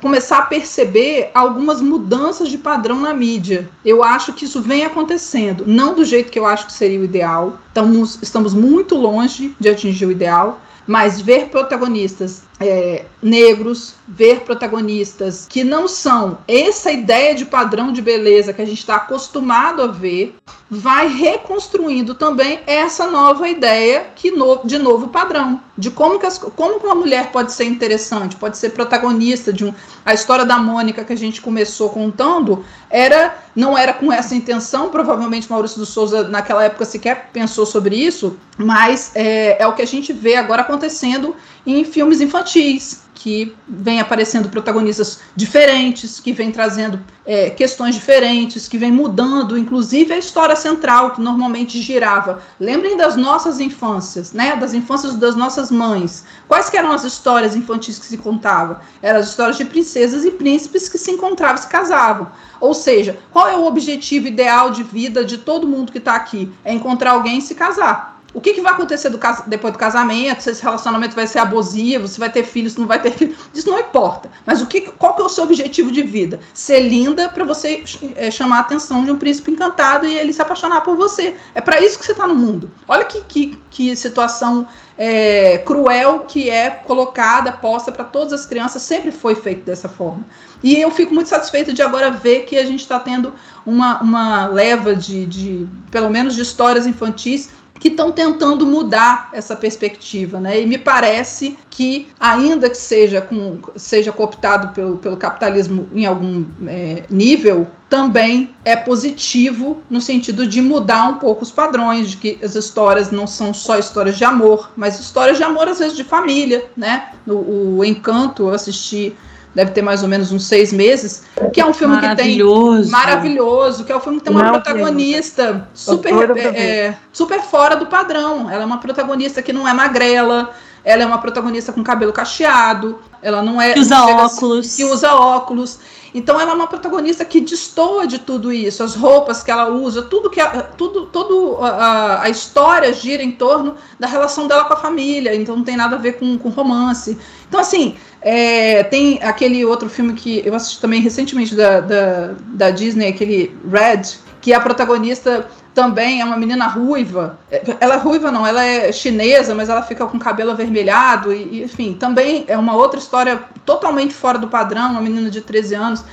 começar a perceber algumas mudanças de padrão na mídia. Eu acho que isso vem acontecendo, não do jeito que eu acho que seria o ideal. Estamos, estamos muito longe de atingir o ideal, mas ver protagonistas é, negros, ver protagonistas que não são essa ideia de padrão de beleza que a gente está acostumado a ver, vai reconstruindo também essa nova ideia que no, de novo padrão, de como que, as, como uma mulher pode ser interessante, pode ser protagonista de um. A história da Mônica que a gente começou contando era não era com essa intenção, provavelmente Maurício do Souza naquela época sequer pensou sobre isso, mas é, é o que a gente vê agora acontecendo em filmes infantis, que vem aparecendo protagonistas diferentes, que vem trazendo é, questões diferentes, que vem mudando, inclusive a história central, que normalmente girava. Lembrem das nossas infâncias, né? Das infâncias das nossas mães. Quais eram as histórias infantis que se contavam? Eram as histórias de princesas e príncipes que se encontravam, se casavam. Ou seja, qual é o objetivo ideal de vida de todo mundo que está aqui? É encontrar alguém e se casar. O que, que vai acontecer do depois do casamento? Se esse relacionamento vai ser abusivo, se vai ter filhos, se não vai ter filhos, isso não importa. Mas o que, qual que é o seu objetivo de vida? Ser linda para você é, chamar a atenção de um príncipe encantado e ele se apaixonar por você. É para isso que você está no mundo. Olha que, que, que situação é, cruel que é colocada, posta para todas as crianças, sempre foi feito dessa forma. E eu fico muito satisfeita de agora ver que a gente está tendo uma, uma leva de, de, pelo menos, de histórias infantis que estão tentando mudar essa perspectiva, né? E me parece que, ainda que seja, com, seja cooptado pelo, pelo capitalismo em algum é, nível, também é positivo no sentido de mudar um pouco os padrões, de que as histórias não são só histórias de amor, mas histórias de amor, às vezes, de família, né? O, o Encanto, eu assisti deve ter mais ou menos uns seis meses, que é um filme que tem maravilhoso, que é um filme que tem uma não, protagonista super, é, super fora do padrão. Ela é uma protagonista que não é magrela, ela é uma protagonista com cabelo cacheado, ela não é que usa óculos, que usa óculos. Então ela é uma protagonista que destoa de tudo isso, as roupas que ela usa, tudo que a, tudo, todo a, a história gira em torno da relação dela com a família. Então não tem nada a ver com, com romance. Então assim é, tem aquele outro filme que eu assisti também recentemente da, da, da Disney, aquele Red, que a protagonista também é uma menina ruiva. Ela é ruiva, não, ela é chinesa, mas ela fica com cabelo avermelhado, e, enfim, também é uma outra história totalmente fora do padrão, uma menina de 13 anos.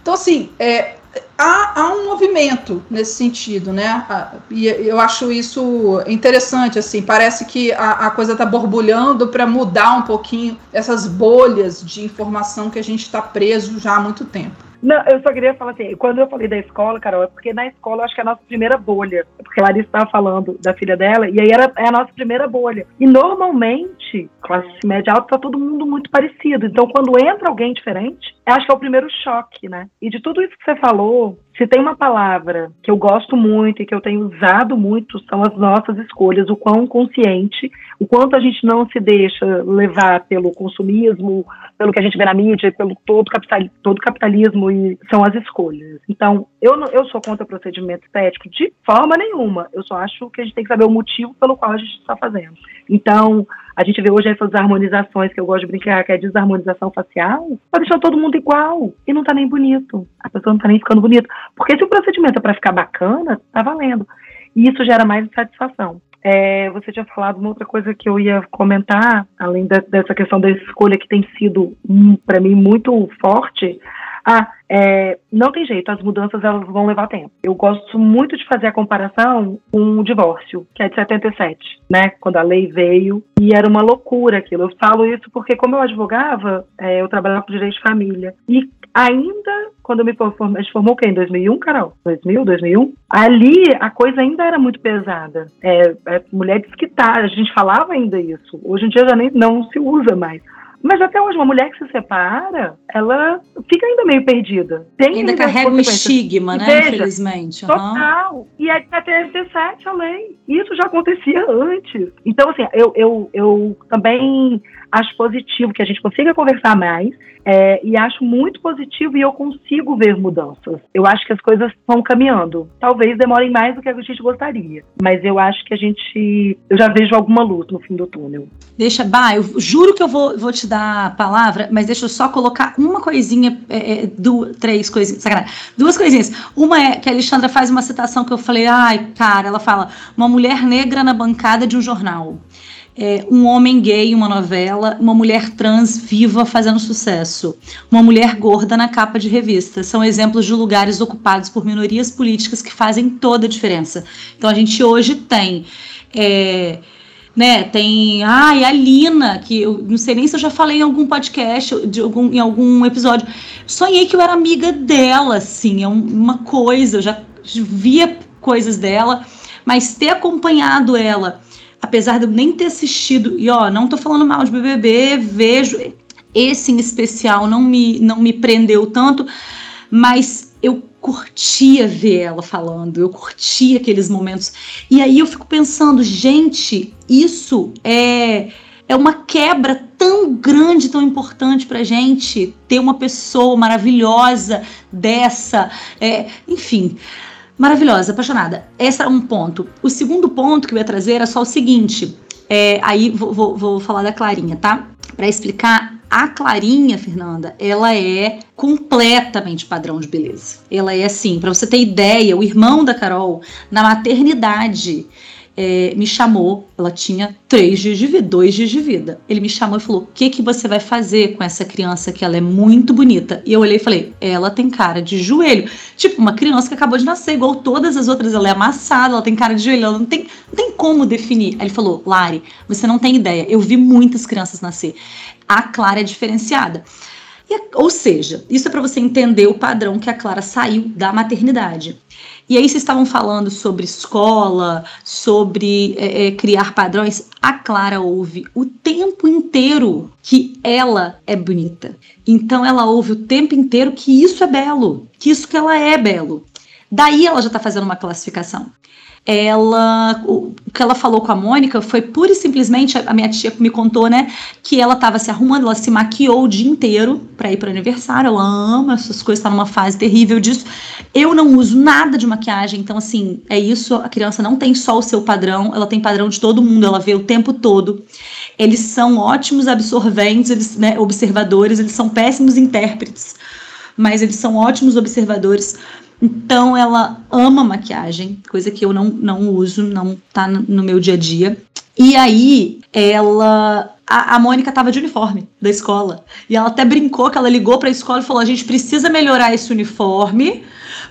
Então, assim, é, há, há, um movimento nesse sentido, né? E eu acho isso interessante, assim, parece que a, a coisa está borbulhando para mudar um pouquinho essas bolhas de informação que a gente está preso já há muito tempo. Não, eu só queria falar assim, quando eu falei da escola, Carol, é porque na escola acho que é a nossa primeira bolha. Porque a Larissa estava falando da filha dela, e aí era, é a nossa primeira bolha. E normalmente, classe média alta, tá todo mundo muito parecido. Então, quando entra alguém diferente, acho que é o primeiro choque, né? E de tudo isso que você falou, se tem uma palavra que eu gosto muito e que eu tenho usado muito, são as nossas escolhas, o quão consciente, o quanto a gente não se deixa levar pelo consumismo, pelo que a gente vê na mídia, pelo todo, capital, todo capitalismo, e são as escolhas. Então, eu, eu sou contra procedimento estético de forma nenhuma. Eu só acho que a gente tem que saber o motivo pelo qual a gente está fazendo. Então, a gente vê hoje essas harmonizações que eu gosto de brincar, que é desarmonização facial, tá deixando todo mundo igual e não tá nem bonito. A pessoa não tá nem ficando bonita. Porque se o procedimento é para ficar bacana, tá valendo. E isso gera mais satisfação. É, você tinha falado uma outra coisa que eu ia comentar, além de, dessa questão da escolha que tem sido, hum, para mim, muito forte. Ah, é, não tem jeito, as mudanças elas vão levar tempo. Eu gosto muito de fazer a comparação com o divórcio, que é de 77, né? Quando a lei veio e era uma loucura aquilo. Eu falo isso porque, como eu advogava, é, eu trabalhava com direito de família. E ainda, quando eu me formei, a gente formou o quê? Em 2001, Carol? 2000, 2001? Ali, a coisa ainda era muito pesada. É, é mulher desquitada, a gente falava ainda isso. Hoje em dia já nem não se usa mais. Mas até hoje, uma mulher que se separa, ela fica ainda meio perdida. Tem ainda carrega um estigma, né? Veja, Infelizmente. Uhum. Total. E é de 77 a lei. Isso já acontecia antes. Então, assim, eu, eu, eu também acho positivo que a gente consiga conversar mais é, e acho muito positivo e eu consigo ver mudanças. Eu acho que as coisas estão caminhando. Talvez demorem mais do que a gente gostaria, mas eu acho que a gente. Eu já vejo alguma luz no fim do túnel. Deixa, Bah, eu juro que eu vou, vou te dar a palavra, mas deixa eu só colocar uma coisinha, é, é duas, três coisinhas, sacanagem. Duas coisinhas. Uma é que a Alexandra faz uma citação que eu falei, ai, cara, ela fala: uma mulher negra na bancada de um jornal é, um homem gay em uma novela, uma mulher trans viva fazendo sucesso, uma mulher gorda na capa de revista. São exemplos de lugares ocupados por minorias políticas que fazem toda a diferença. Então a gente hoje tem. É, né, tem ai, a Lina, que eu não sei nem se eu já falei em algum podcast, de algum, em algum episódio. Sonhei que eu era amiga dela, assim, é uma coisa, eu já via coisas dela, mas ter acompanhado ela apesar de eu nem ter assistido, e ó, não tô falando mal de BBB, vejo esse em especial não me não me prendeu tanto, mas eu curtia ver ela falando, eu curtia aqueles momentos. E aí eu fico pensando, gente, isso é é uma quebra tão grande, tão importante pra gente ter uma pessoa maravilhosa dessa, é, enfim maravilhosa, apaixonada. Esse é um ponto. O segundo ponto que eu ia trazer era só o seguinte. É, aí vou, vou, vou falar da Clarinha, tá? Para explicar, a Clarinha, Fernanda, ela é completamente padrão de beleza. Ela é assim, para você ter ideia, o irmão da Carol, na maternidade, é, me chamou, ela tinha três dias de vida, dois dias de vida. Ele me chamou e falou: O que, que você vai fazer com essa criança que ela é muito bonita? E eu olhei e falei: Ela tem cara de joelho. Tipo, uma criança que acabou de nascer, igual todas as outras, ela é amassada, ela tem cara de joelho, ela não tem, não tem como definir. Aí ele falou: Lari, você não tem ideia, eu vi muitas crianças nascer. A Clara é diferenciada. E, ou seja, isso é para você entender o padrão que a Clara saiu da maternidade. E aí vocês estavam falando sobre escola, sobre é, é, criar padrões. A Clara ouve o tempo inteiro que ela é bonita. Então ela ouve o tempo inteiro que isso é belo, que isso que ela é belo. Daí ela já está fazendo uma classificação ela o que ela falou com a Mônica foi pura e simplesmente a minha tia me contou, né, que ela estava se arrumando, ela se maquiou o dia inteiro para ir para o aniversário. Ela ama essas coisas, está numa fase terrível disso. Eu não uso nada de maquiagem, então assim, é isso, a criança não tem só o seu padrão, ela tem padrão de todo mundo, ela vê o tempo todo. Eles são ótimos absorventes, eles, né, observadores, eles são péssimos intérpretes, mas eles são ótimos observadores então ela ama maquiagem, coisa que eu não, não uso, não tá no meu dia a dia. E aí ela a, a Mônica estava de uniforme da escola. E ela até brincou que ela ligou para a escola e falou: "A gente precisa melhorar esse uniforme,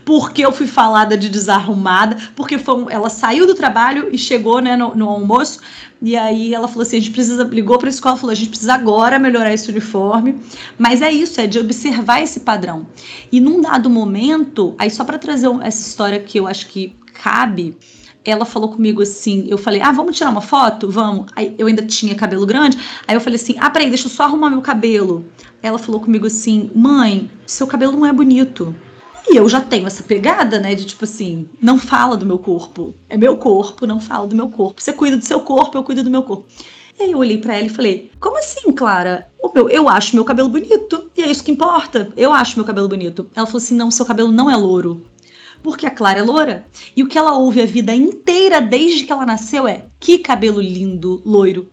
porque eu fui falada de desarrumada, porque foi, ela saiu do trabalho e chegou né, no, no almoço, e aí ela falou assim: a gente precisa, ligou para a escola, falou: a gente precisa agora melhorar esse uniforme. Mas é isso, é de observar esse padrão. E num dado momento, aí só para trazer essa história que eu acho que cabe, ela falou comigo assim, eu falei, ah, vamos tirar uma foto? Vamos. Aí eu ainda tinha cabelo grande, aí eu falei assim, ah, peraí, deixa eu só arrumar meu cabelo. Ela falou comigo assim, mãe, seu cabelo não é bonito. E eu já tenho essa pegada, né, de tipo assim, não fala do meu corpo. É meu corpo, não fala do meu corpo. Você cuida do seu corpo, eu cuido do meu corpo. E aí eu olhei para ela e falei: Como assim, Clara? O meu, eu acho meu cabelo bonito. E é isso que importa. Eu acho meu cabelo bonito. Ela falou assim: Não, seu cabelo não é louro. Porque a Clara é loura. E o que ela ouve a vida inteira, desde que ela nasceu, é: Que cabelo lindo, loiro.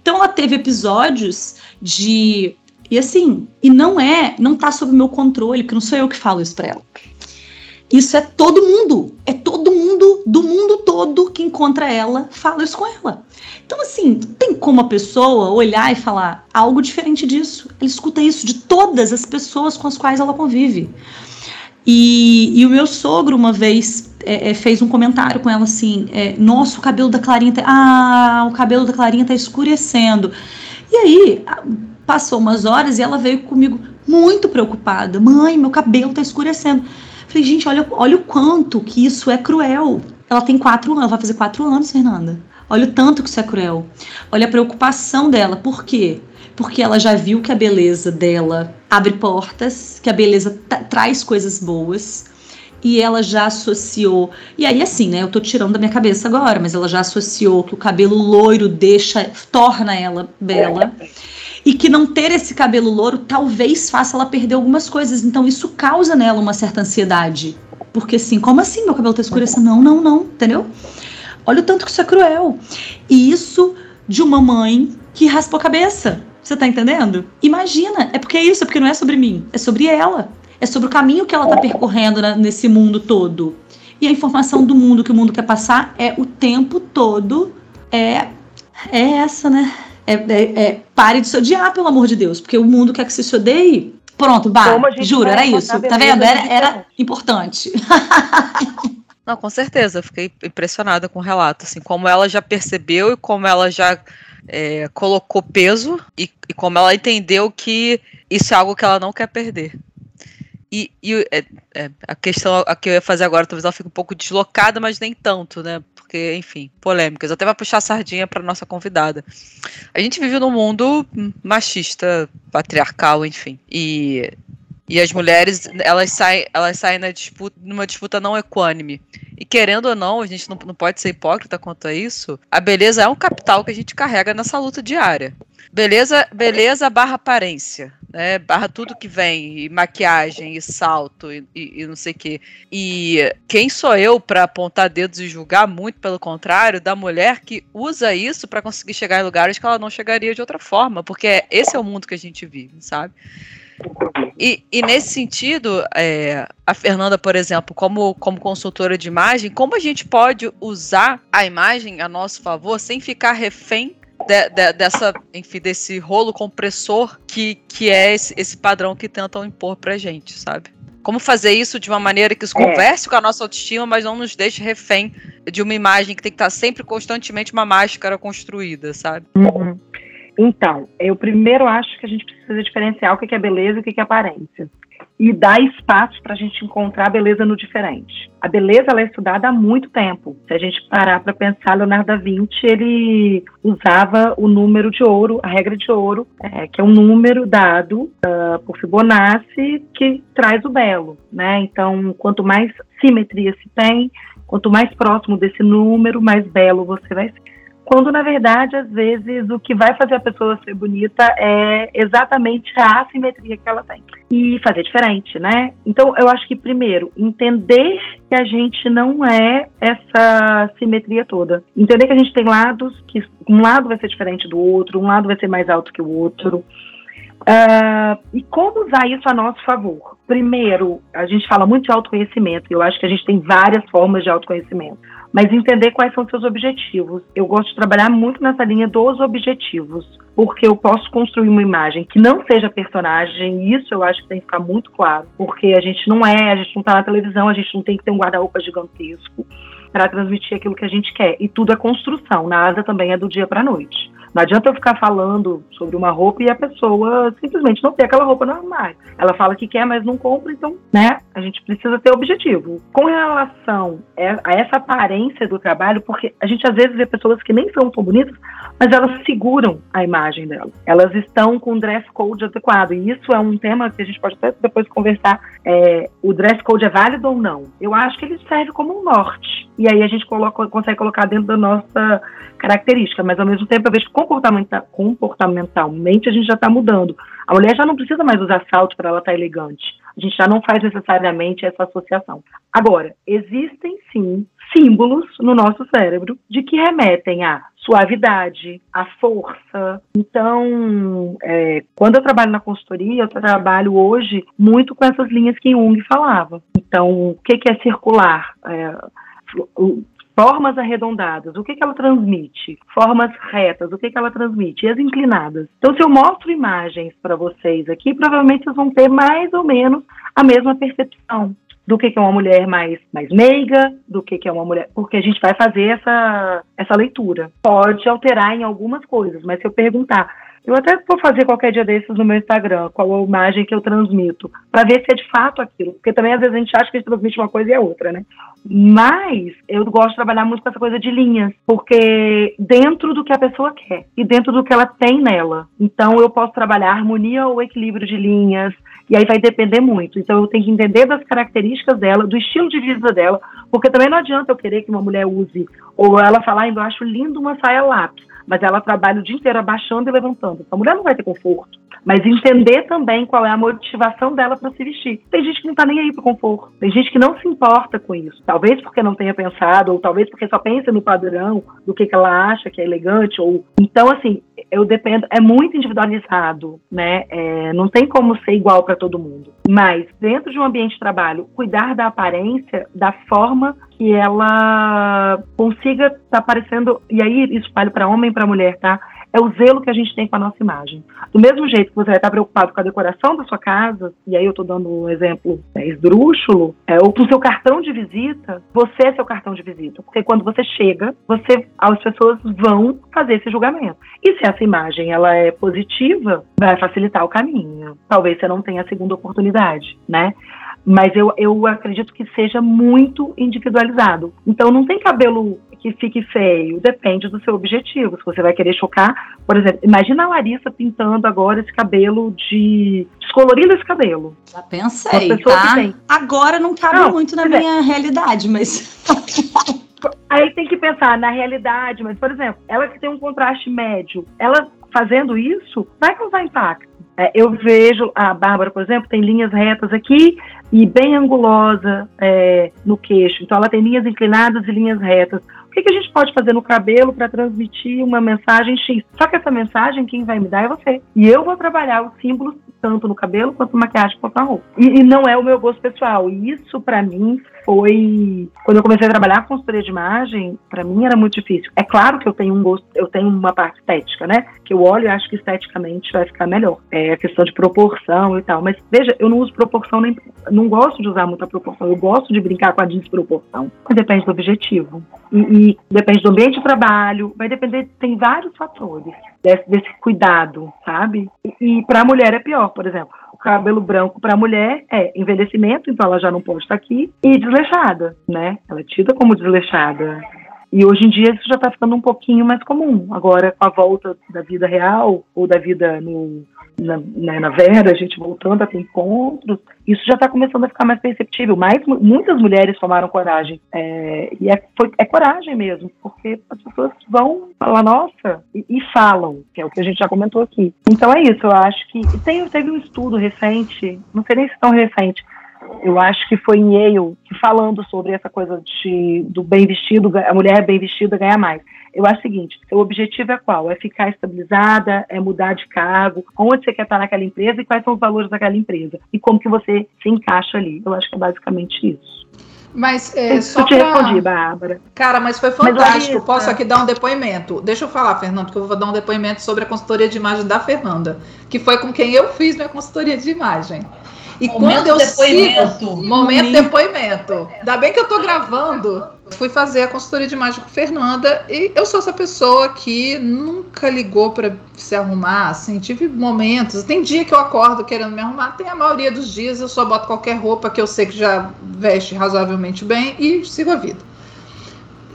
Então ela teve episódios de e assim, e não é, não tá sob meu controle, porque não sou eu que falo isso pra ela. Isso é todo mundo, é todo mundo do mundo todo que encontra ela, fala isso com ela. Então, assim, tem como a pessoa olhar e falar algo diferente disso. Ela escuta isso de todas as pessoas com as quais ela convive. E, e o meu sogro, uma vez, é, é, fez um comentário com ela assim: é, Nossa, o cabelo da Clarinha tá. Ah, o cabelo da Clarinha tá escurecendo. E aí, Passou umas horas e ela veio comigo muito preocupada. Mãe, meu cabelo tá escurecendo. Falei, gente, olha, olha o quanto que isso é cruel. Ela tem quatro anos, vai fazer quatro anos, Fernanda. Olha o tanto que isso é cruel. Olha a preocupação dela. Por quê? Porque ela já viu que a beleza dela abre portas, que a beleza traz coisas boas. E ela já associou. E aí, assim, né? Eu tô tirando da minha cabeça agora, mas ela já associou que o cabelo loiro deixa, torna ela bela e que não ter esse cabelo louro talvez faça ela perder algumas coisas. Então isso causa nela uma certa ansiedade. Porque assim, como assim meu cabelo tá escurecendo? Não, não, não, entendeu? Olha o tanto que isso é cruel. E isso de uma mãe que raspou a cabeça. Você tá entendendo? Imagina, é porque é isso, é porque não é sobre mim, é sobre ela. É sobre o caminho que ela tá percorrendo na, nesse mundo todo. E a informação do mundo que o mundo quer passar é o tempo todo é é essa, né? É, é, é, pare de se odiar, pelo amor de Deus, porque o mundo quer que você se odeie. Pronto, bah, juro, era isso. Tá vendo? Era, era importante. Não, com certeza, fiquei impressionada com o relato, assim, como ela já percebeu e como ela já é, colocou peso e, e, como ela entendeu que isso é algo que ela não quer perder. E, e é, é, a questão a que eu ia fazer agora, talvez ela fique um pouco deslocada, mas nem tanto, né? Porque, enfim, polêmicas. Até vai puxar a sardinha para nossa convidada. A gente vive num mundo machista, patriarcal, enfim. E, e as mulheres, elas saem, elas saem na disputa, numa disputa não equânime. E querendo ou não, a gente não, não pode ser hipócrita quanto a isso. A beleza é um capital que a gente carrega nessa luta diária. Beleza, beleza barra aparência, né? Barra tudo que vem, e maquiagem, e salto, e, e, e não sei o quê. E quem sou eu para apontar dedos e julgar? Muito pelo contrário, da mulher que usa isso para conseguir chegar em lugares que ela não chegaria de outra forma, porque esse é o mundo que a gente vive, sabe? E, e, nesse sentido, é, a Fernanda, por exemplo, como, como consultora de imagem, como a gente pode usar a imagem a nosso favor sem ficar refém de, de, dessa, enfim, desse rolo compressor que, que é esse, esse padrão que tentam impor pra gente, sabe? Como fazer isso de uma maneira que isso é. converse com a nossa autoestima, mas não nos deixe refém de uma imagem que tem que estar sempre constantemente uma máscara construída, sabe? Uhum. Então, eu primeiro acho que a gente precisa diferenciar o que é beleza e o que é aparência e dar espaço para a gente encontrar a beleza no diferente. A beleza ela é estudada há muito tempo. Se a gente parar para pensar, Leonardo da Vinci ele usava o número de ouro, a regra de ouro, é, que é um número dado uh, por Fibonacci que traz o belo, né? Então, quanto mais simetria se tem, quanto mais próximo desse número, mais belo você vai ser quando na verdade, às vezes, o que vai fazer a pessoa ser bonita é exatamente a assimetria que ela tem. E fazer diferente, né? Então, eu acho que, primeiro, entender que a gente não é essa simetria toda. Entender que a gente tem lados, que um lado vai ser diferente do outro, um lado vai ser mais alto que o outro. Uh, e como usar isso a nosso favor? Primeiro, a gente fala muito de autoconhecimento, eu acho que a gente tem várias formas de autoconhecimento mas entender quais são seus objetivos. Eu gosto de trabalhar muito nessa linha dos objetivos, porque eu posso construir uma imagem que não seja personagem, isso eu acho que tem que ficar muito claro, porque a gente não é, a gente não está na televisão, a gente não tem que ter um guarda-roupa gigantesco para transmitir aquilo que a gente quer. E tudo é construção. Na asa também é do dia para a noite. Não adianta eu ficar falando sobre uma roupa e a pessoa simplesmente não ter aquela roupa no armário. Ela fala que quer, mas não compra, então, né? A gente precisa ter objetivo. Com relação a essa aparência do trabalho, porque a gente às vezes vê pessoas que nem são tão bonitas, mas elas seguram a imagem dela. Elas estão com o dress code adequado. E isso é um tema que a gente pode até depois conversar. É, o dress code é válido ou não? Eu acho que ele serve como um norte. E aí a gente coloca, consegue colocar dentro da nossa característica, mas ao mesmo tempo eu vejo que comportamenta, comportamentalmente a gente já está mudando. A mulher já não precisa mais usar salto para ela estar tá elegante. A gente já não faz necessariamente essa associação. Agora, existem sim símbolos no nosso cérebro de que remetem a suavidade, a força. Então, é, quando eu trabalho na consultoria, eu trabalho hoje muito com essas linhas que Jung falava. Então, o que, que é circular? É, Formas arredondadas, o que, que ela transmite? Formas retas, o que, que ela transmite? E as inclinadas. Então, se eu mostro imagens para vocês aqui, provavelmente vocês vão ter mais ou menos a mesma percepção do que, que é uma mulher mais, mais meiga, do que, que é uma mulher. Porque a gente vai fazer essa, essa leitura. Pode alterar em algumas coisas, mas se eu perguntar eu até vou fazer qualquer dia desses no meu Instagram, qual a imagem que eu transmito, para ver se é de fato aquilo. Porque também às vezes a gente acha que a gente transmite uma coisa e é outra, né? Mas eu gosto de trabalhar muito com essa coisa de linhas, porque dentro do que a pessoa quer e dentro do que ela tem nela. Então eu posso trabalhar harmonia ou equilíbrio de linhas, e aí vai depender muito. Então eu tenho que entender das características dela, do estilo de vida dela, porque também não adianta eu querer que uma mulher use, ou ela falar, eu acho lindo uma saia lápis mas ela trabalha o dia inteiro abaixando e levantando. A mulher não vai ter conforto. Mas entender também qual é a motivação dela para se vestir. Tem gente que não está nem aí para conforto. Tem gente que não se importa com isso. Talvez porque não tenha pensado, ou talvez porque só pensa no padrão do que, que ela acha que é elegante. Ou então assim, eu dependo. É muito individualizado, né? É, não tem como ser igual para todo mundo. Mas dentro de um ambiente de trabalho, cuidar da aparência, da forma que ela consiga estar tá aparecendo. E aí isso vale para homem e para mulher, tá? É o zelo que a gente tem com a nossa imagem. Do mesmo jeito que você vai estar preocupado com a decoração da sua casa, e aí eu estou dando um exemplo é, esdrúxulo, é, ou com o seu cartão de visita, você é seu cartão de visita. Porque quando você chega, você, as pessoas vão fazer esse julgamento. E se essa imagem ela é positiva, vai facilitar o caminho. Talvez você não tenha a segunda oportunidade, né? Mas eu, eu acredito que seja muito individualizado. Então não tem cabelo que fique feio, depende do seu objetivo. Se você vai querer chocar, por exemplo, imagina a Larissa pintando agora esse cabelo de. descolorindo esse cabelo. Já pensei, tá? Agora não cabe não, muito na minha é. realidade, mas. Aí tem que pensar na realidade, mas, por exemplo, ela que tem um contraste médio, ela fazendo isso vai causar impacto. É, eu vejo a Bárbara, por exemplo, tem linhas retas aqui e bem angulosa é, no queixo. Então ela tem linhas inclinadas e linhas retas. O que, a gente pode fazer no cabelo para transmitir uma mensagem X? Só que essa mensagem quem vai me dar é você. E eu vou trabalhar os símbolos tanto no cabelo quanto na maquiagem quanto na roupa. E, e não é o meu gosto pessoal. E isso para mim foi quando eu comecei a trabalhar com consultoria de imagem, para mim era muito difícil. É claro que eu tenho um gosto, eu tenho uma parte estética, né? Que eu olho e acho que esteticamente vai ficar melhor. É a questão de proporção e tal. Mas veja, eu não uso proporção nem não gosto de usar muita proporção. Eu gosto de brincar com a desproporção. Mas depende do objetivo e, e depende do ambiente de trabalho. Vai depender, tem vários fatores desse, desse cuidado, sabe? E, e para a mulher é pior, por exemplo cabelo branco para a mulher é envelhecimento, então ela já não pode estar aqui, e desleixada, né? Ela é tida como desleixada. E hoje em dia isso já está ficando um pouquinho mais comum. Agora, com a volta da vida real, ou da vida no, na, né, na Vera, a gente voltando a ter encontros, isso já está começando a ficar mais perceptível. Mais, muitas mulheres tomaram coragem. É, e é, foi, é coragem mesmo, porque as pessoas vão falar, nossa, e, e, falam, que é o que a gente já comentou aqui. Então é isso, eu acho que. Tem, teve um estudo recente, não sei nem se tão recente, eu acho que foi em Yale, falando sobre essa coisa de, do bem vestido, a mulher bem vestida ganha mais. Eu acho o seguinte: o objetivo é qual? É ficar estabilizada, é mudar de cargo, onde você quer estar naquela empresa e quais são os valores daquela empresa e como que você se encaixa ali. Eu acho que é basicamente isso. Mas é, só eu te pra... respondi, Bárbara. Cara, mas foi Mas, fantástico. Larissa- Posso aqui dar um depoimento? Deixa eu falar, Fernando, que eu vou dar um depoimento sobre a consultoria de imagem da Fernanda, que foi com quem eu fiz minha consultoria de imagem. E Momento quando eu depoimento. sigo momento depoimento. Ainda bem que eu tô gravando. Fui fazer a consultoria de imagem com Fernanda e eu sou essa pessoa que nunca ligou pra se arrumar, assim, tive momentos, tem dia que eu acordo querendo me arrumar, tem a maioria dos dias eu só boto qualquer roupa que eu sei que já veste razoavelmente bem e sigo a vida.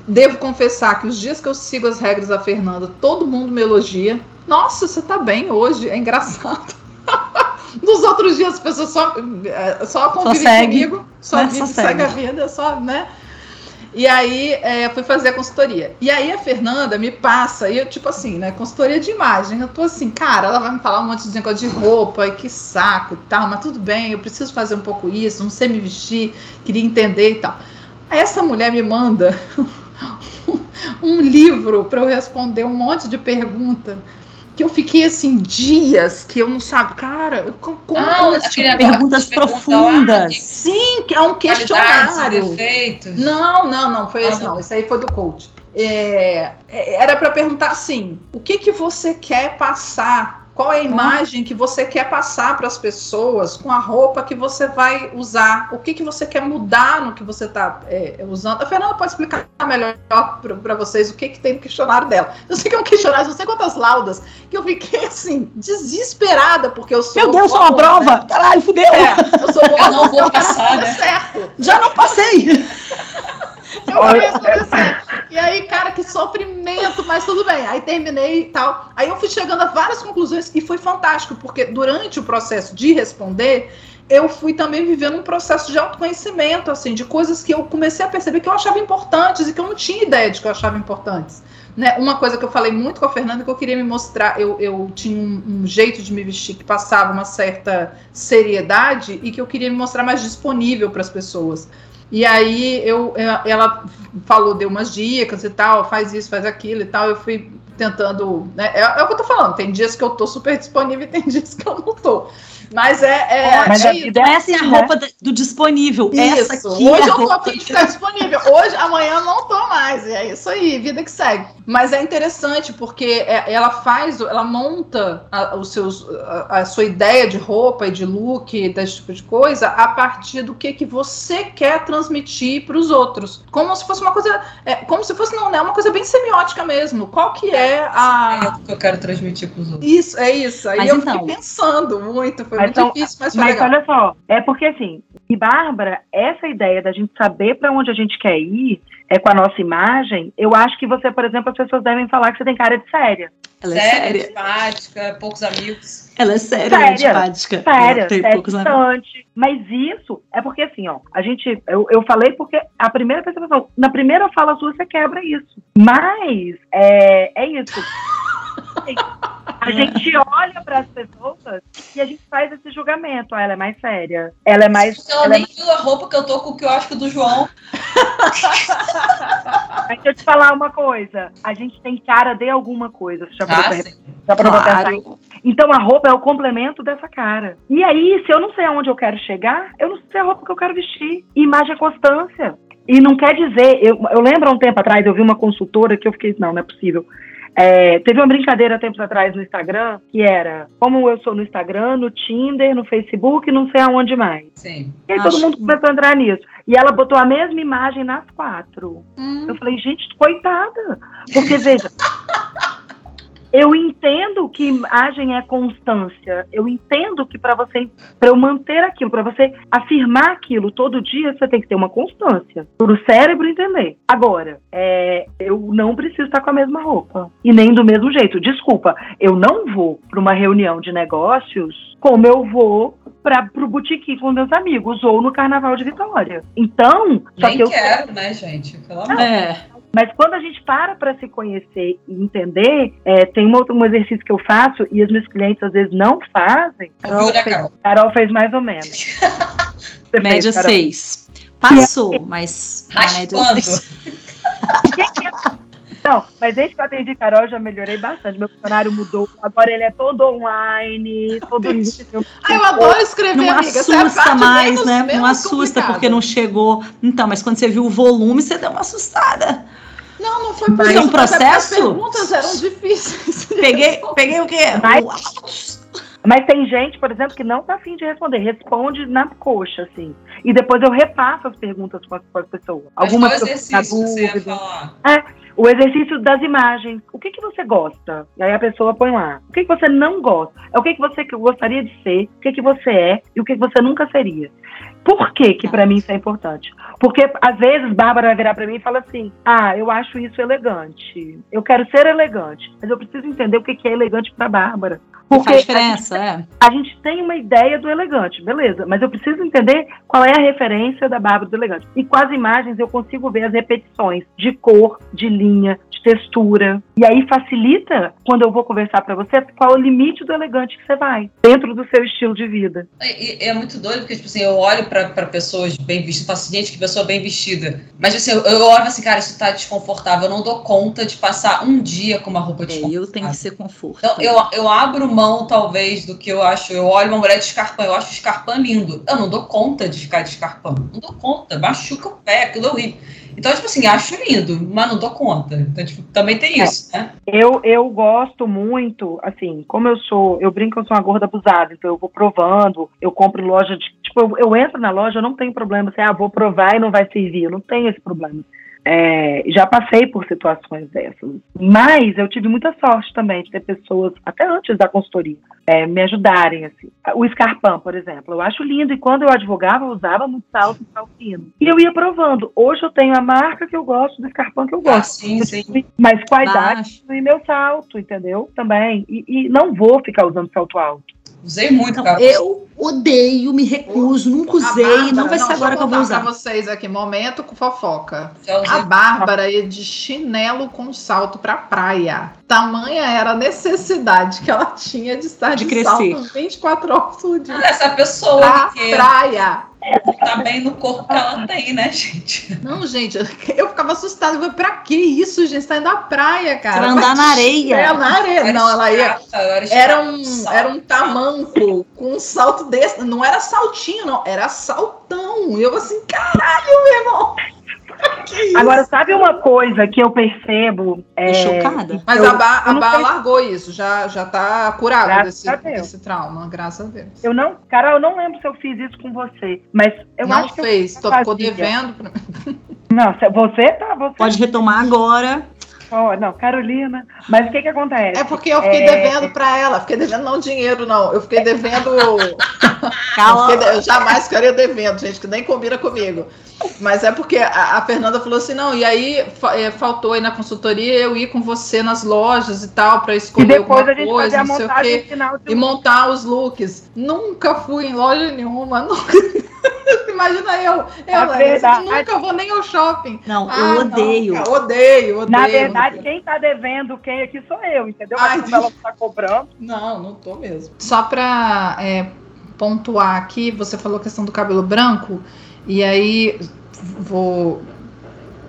Devo confessar que os dias que eu sigo as regras da Fernanda, todo mundo me elogia. Nossa, você tá bem hoje, é engraçado. Nos outros dias as pessoas só, eh, só convivem segue, comigo, só, né? vive, Só segue. segue. a vida, só, né? E aí é, fui fazer a consultoria. E aí a Fernanda me passa, e eu, tipo assim, né? Consultoria de imagem. Eu tô assim, cara, ela vai me falar um monte de negócio de roupa, e que saco e tal, mas tudo bem, eu preciso fazer um pouco isso, não sei me vestir, queria entender e tal. Essa mulher me manda um livro para eu responder um monte de pergunta. Que eu fiquei assim, dias que eu não sabe, cara, como, como Ah, tipo Perguntas profundas. Sim, que é um questionário. Não, não, não, foi Ah, esse não. não. Esse aí foi do coach. É, é, era para perguntar assim: o que que você quer passar? Qual é a imagem que você quer passar para as pessoas com a roupa que você vai usar? O que que você quer mudar no que você está usando? A Fernanda pode explicar melhor para vocês o que que tem no questionário dela. Eu sei que é um questionário, não sei quantas laudas, que eu fiquei assim desesperada porque eu sou Meu Deus, só uma prova! Caralho, fudeu! né? É, eu sou boa Eu não vou quero passar, né? certo. Já não passei! Eu fazer certo. E aí, cara, que sofrimento, mas tudo bem. Aí terminei e tal. Aí eu fui chegando a várias conclusões e foi fantástico, porque durante o processo de responder, eu fui também vivendo um processo de autoconhecimento, assim, de coisas que eu comecei a perceber que eu achava importantes e que eu não tinha ideia de que eu achava importantes. Né? Uma coisa que eu falei muito com a Fernanda que eu queria me mostrar, eu, eu tinha um, um jeito de me vestir que passava uma certa seriedade e que eu queria me mostrar mais disponível para as pessoas. E aí eu, ela falou, deu umas dicas e tal, faz isso, faz aquilo e tal. Eu fui tentando. Né? É, é o que eu tô falando. Tem dias que eu tô super disponível e tem dias que eu não tô. Mas é. é, Mas é a vida Essa é a assim, roupa da- do disponível. Essa Isso. aqui Hoje é a eu tô a fim de ficar disponível. Hoje, amanhã eu não tô mais. E é isso aí, vida que segue. Mas é interessante porque é- ela faz, ela monta a, os seus, a, a sua ideia de roupa e de look, desse tipo de coisa, a partir do que, que você quer transmitir para os outros. Como se fosse uma coisa. é, como se fosse, não, né? Uma coisa bem semiótica mesmo. Qual que é a. É o que eu quero transmitir para os outros. Isso, é isso. Aí Mas eu então- fiquei pensando muito, foi Mas muito então- difícil, mas foi Mas legal. olha só, é porque assim, e Bárbara, essa ideia da gente saber para onde a gente quer ir é com a nossa imagem, eu acho que você, por exemplo, as pessoas devem falar que você tem cara de séria. Ela é Séria, séria. simpática, poucos amigos. Ela é séria, é Séria. antipática. Séria, tem séria, poucos amigos. distante. Mas isso é porque assim, ó, a gente, eu, eu falei porque a primeira percepção, na primeira fala sua você quebra isso. Mas é, é isso. A gente olha para as pessoas e a gente faz esse julgamento. Ah, ela é mais séria. Ela é mais. Ela ela é nem viu a roupa que eu tô com o que eu acho que do João. Mas deixa eu te falar uma coisa. A gente tem cara de alguma coisa. Você já Ah, sim. pra Claro. Então a roupa é o complemento dessa cara. E aí, se eu não sei aonde eu quero chegar, eu não sei a roupa que eu quero vestir. E imagem é constância. E não quer dizer, eu, eu lembro há um tempo atrás, eu vi uma consultora que eu fiquei, não, não é possível. É, teve uma brincadeira tempos atrás no Instagram, que era como eu sou no Instagram, no Tinder, no Facebook, não sei aonde mais. Sim. E aí Acho- todo mundo começou a entrar nisso. E ela botou a mesma imagem nas quatro. Hum. Eu falei, gente, coitada. Porque, veja, eu entendo que imagem é constância. Eu entendo que para você, para eu manter aquilo, para você afirmar aquilo todo dia, você tem que ter uma constância. Para o cérebro entender. Agora, é, eu não preciso estar com a mesma roupa. E nem do mesmo jeito. Desculpa, eu não vou para uma reunião de negócios como eu vou para o botequim com meus amigos ou no Carnaval de Vitória. Então, só Nem que eu quero, né, gente? Pelo amor. É. Mas quando a gente para para se conhecer e entender, é, tem um, outro, um exercício que eu faço e os meus clientes às vezes não fazem. Carol, fez, Carol fez mais ou menos. Você média 6. Passou, mas. Raspando. média Não, mas desde que eu atendi Carol, eu já melhorei bastante. Meu funcionário mudou. Agora ele é todo online, todo Ah, eu adoro escrever, Não amiga. É assusta parte mais, menos- né? menos Não assusta complicada. porque não chegou. Então, mas quando você viu o volume, você deu uma assustada. Não, não foi por Mas isso. é um mas é porque As processo? perguntas eram difíceis. Peguei, peguei o quê? Mas- Mas tem gente, por exemplo, que não tá afim de responder, responde na coxa, assim. E depois eu repasso as perguntas com as, com as pessoas. Mas Algumas que exercício você ia falar? O exercício das imagens. O que, que você gosta? E aí a pessoa põe lá. O que, que você não gosta? É o que, que você gostaria de ser, o que, que você é e o que, que você nunca seria. Por que que pra mim isso é importante? Porque às vezes Bárbara vai virar pra mim e fala assim: "Ah, eu acho isso elegante. Eu quero ser elegante, mas eu preciso entender o que que é elegante pra Bárbara". Porque Faz diferença, é. a gente tem uma ideia do elegante, beleza, mas eu preciso entender qual é a referência da Bárbara do elegante. E com as imagens eu consigo ver as repetições de cor, de linha, textura. E aí facilita quando eu vou conversar pra você qual é o limite do elegante que você vai, dentro do seu estilo de vida. E é muito doido, porque, tipo assim, eu olho pra, pra pessoas bem vestidas falo assim, gente, que pessoa bem vestida. Mas, assim, eu, eu olho assim, cara, isso tá desconfortável. Eu não dou conta de passar um dia com uma roupa É, desconfortável. eu tenho que ser conforto. Então, eu, eu abro mão, talvez, do que eu acho. Eu olho uma mulher de escarpão, eu acho o escarpão lindo. Eu não dou conta de ficar de escarpão. Não dou conta, machuca o pé, aquilo é horrível. Então, tipo assim, acho lindo, mas não dou conta. Então, tipo, também tem É. isso, né? Eu, eu gosto muito, assim, como eu sou, eu brinco que eu sou uma gorda abusada, então eu vou provando, eu compro loja de. Tipo, eu, eu entro na loja, eu não tenho problema, assim, ah, vou provar e não vai servir, eu não tenho esse problema. É, já passei por situações dessas. Mas eu tive muita sorte também de ter pessoas, até antes da consultoria, é, me ajudarem. Assim. O escarpão, por exemplo, eu acho lindo. E quando eu advogava, eu usava muito salto e salto fino. E eu ia provando. Hoje eu tenho a marca que eu gosto do escarpão que eu Ah, gosto. sim, sim. Mas com a idade, Baixo. e meu salto, entendeu? Também. E, e não vou ficar usando salto alto. Usei muito, Então, cara. eu odeio, me recuso, nunca usei, Bárbara- não vai ser deixa agora que eu vou usar. pra vocês aqui, momento com fofoca. Usei A Bárbara ia de chinelo com salto pra praia. Tamanha era a necessidade que ela tinha de estar De de, crescer. salto 24 horas por dia. essa pessoa Pra que praia. Tá bem no corpo que ela tem, né, gente? Não, gente, eu ficava assustada. Eu falei, pra que isso, gente? Você tá indo à praia, cara. Vai andar na areia. É, na areia. Não, ela ia. era, Era um, salto, era um tamanco com um salto desse. Não era saltinho, não. Era saltão. E eu assim, caralho, meu irmão. Agora, sabe uma coisa que eu percebo? Tô É, chocada. Mas eu- a Bá, a não Bá sei- largou isso, já, já tá curado Graças desse, desse trauma, graças a Deus. eu não, Carol, eu não lembro se eu fiz isso com você, mas eu não acho que eu fez, tô, devendo. pra- Não, você tá, você. Pode retomar agora. Ó, não, Carolina. Mas o que que acontece? É porque eu fiquei É. devendo pra ela, fiquei devendo não dinheiro, não. Eu fiquei devendo. eu fiquei de- eu jamais ficaria devendo, gente, que nem combina comigo. Mas é porque a, a Fernanda falou assim: não, e aí é, faltou aí na consultoria eu ir com você nas lojas e tal, pra E escolher alguma coisa, não sei o quê. e montar os looks. Nunca fui em loja nenhuma, nunca. Imagina eu, eu É verdade. nunca vou nem ao shopping. Não, Ah, eu não, odeio. cara, odeio, odeio. Na verdade, quem tá devendo quem aqui sou eu, entendeu? Mas Ai, como ela tá cobrando. Não, não tô mesmo. Só pra é, pontuar aqui, você falou a questão do cabelo branco, e aí vou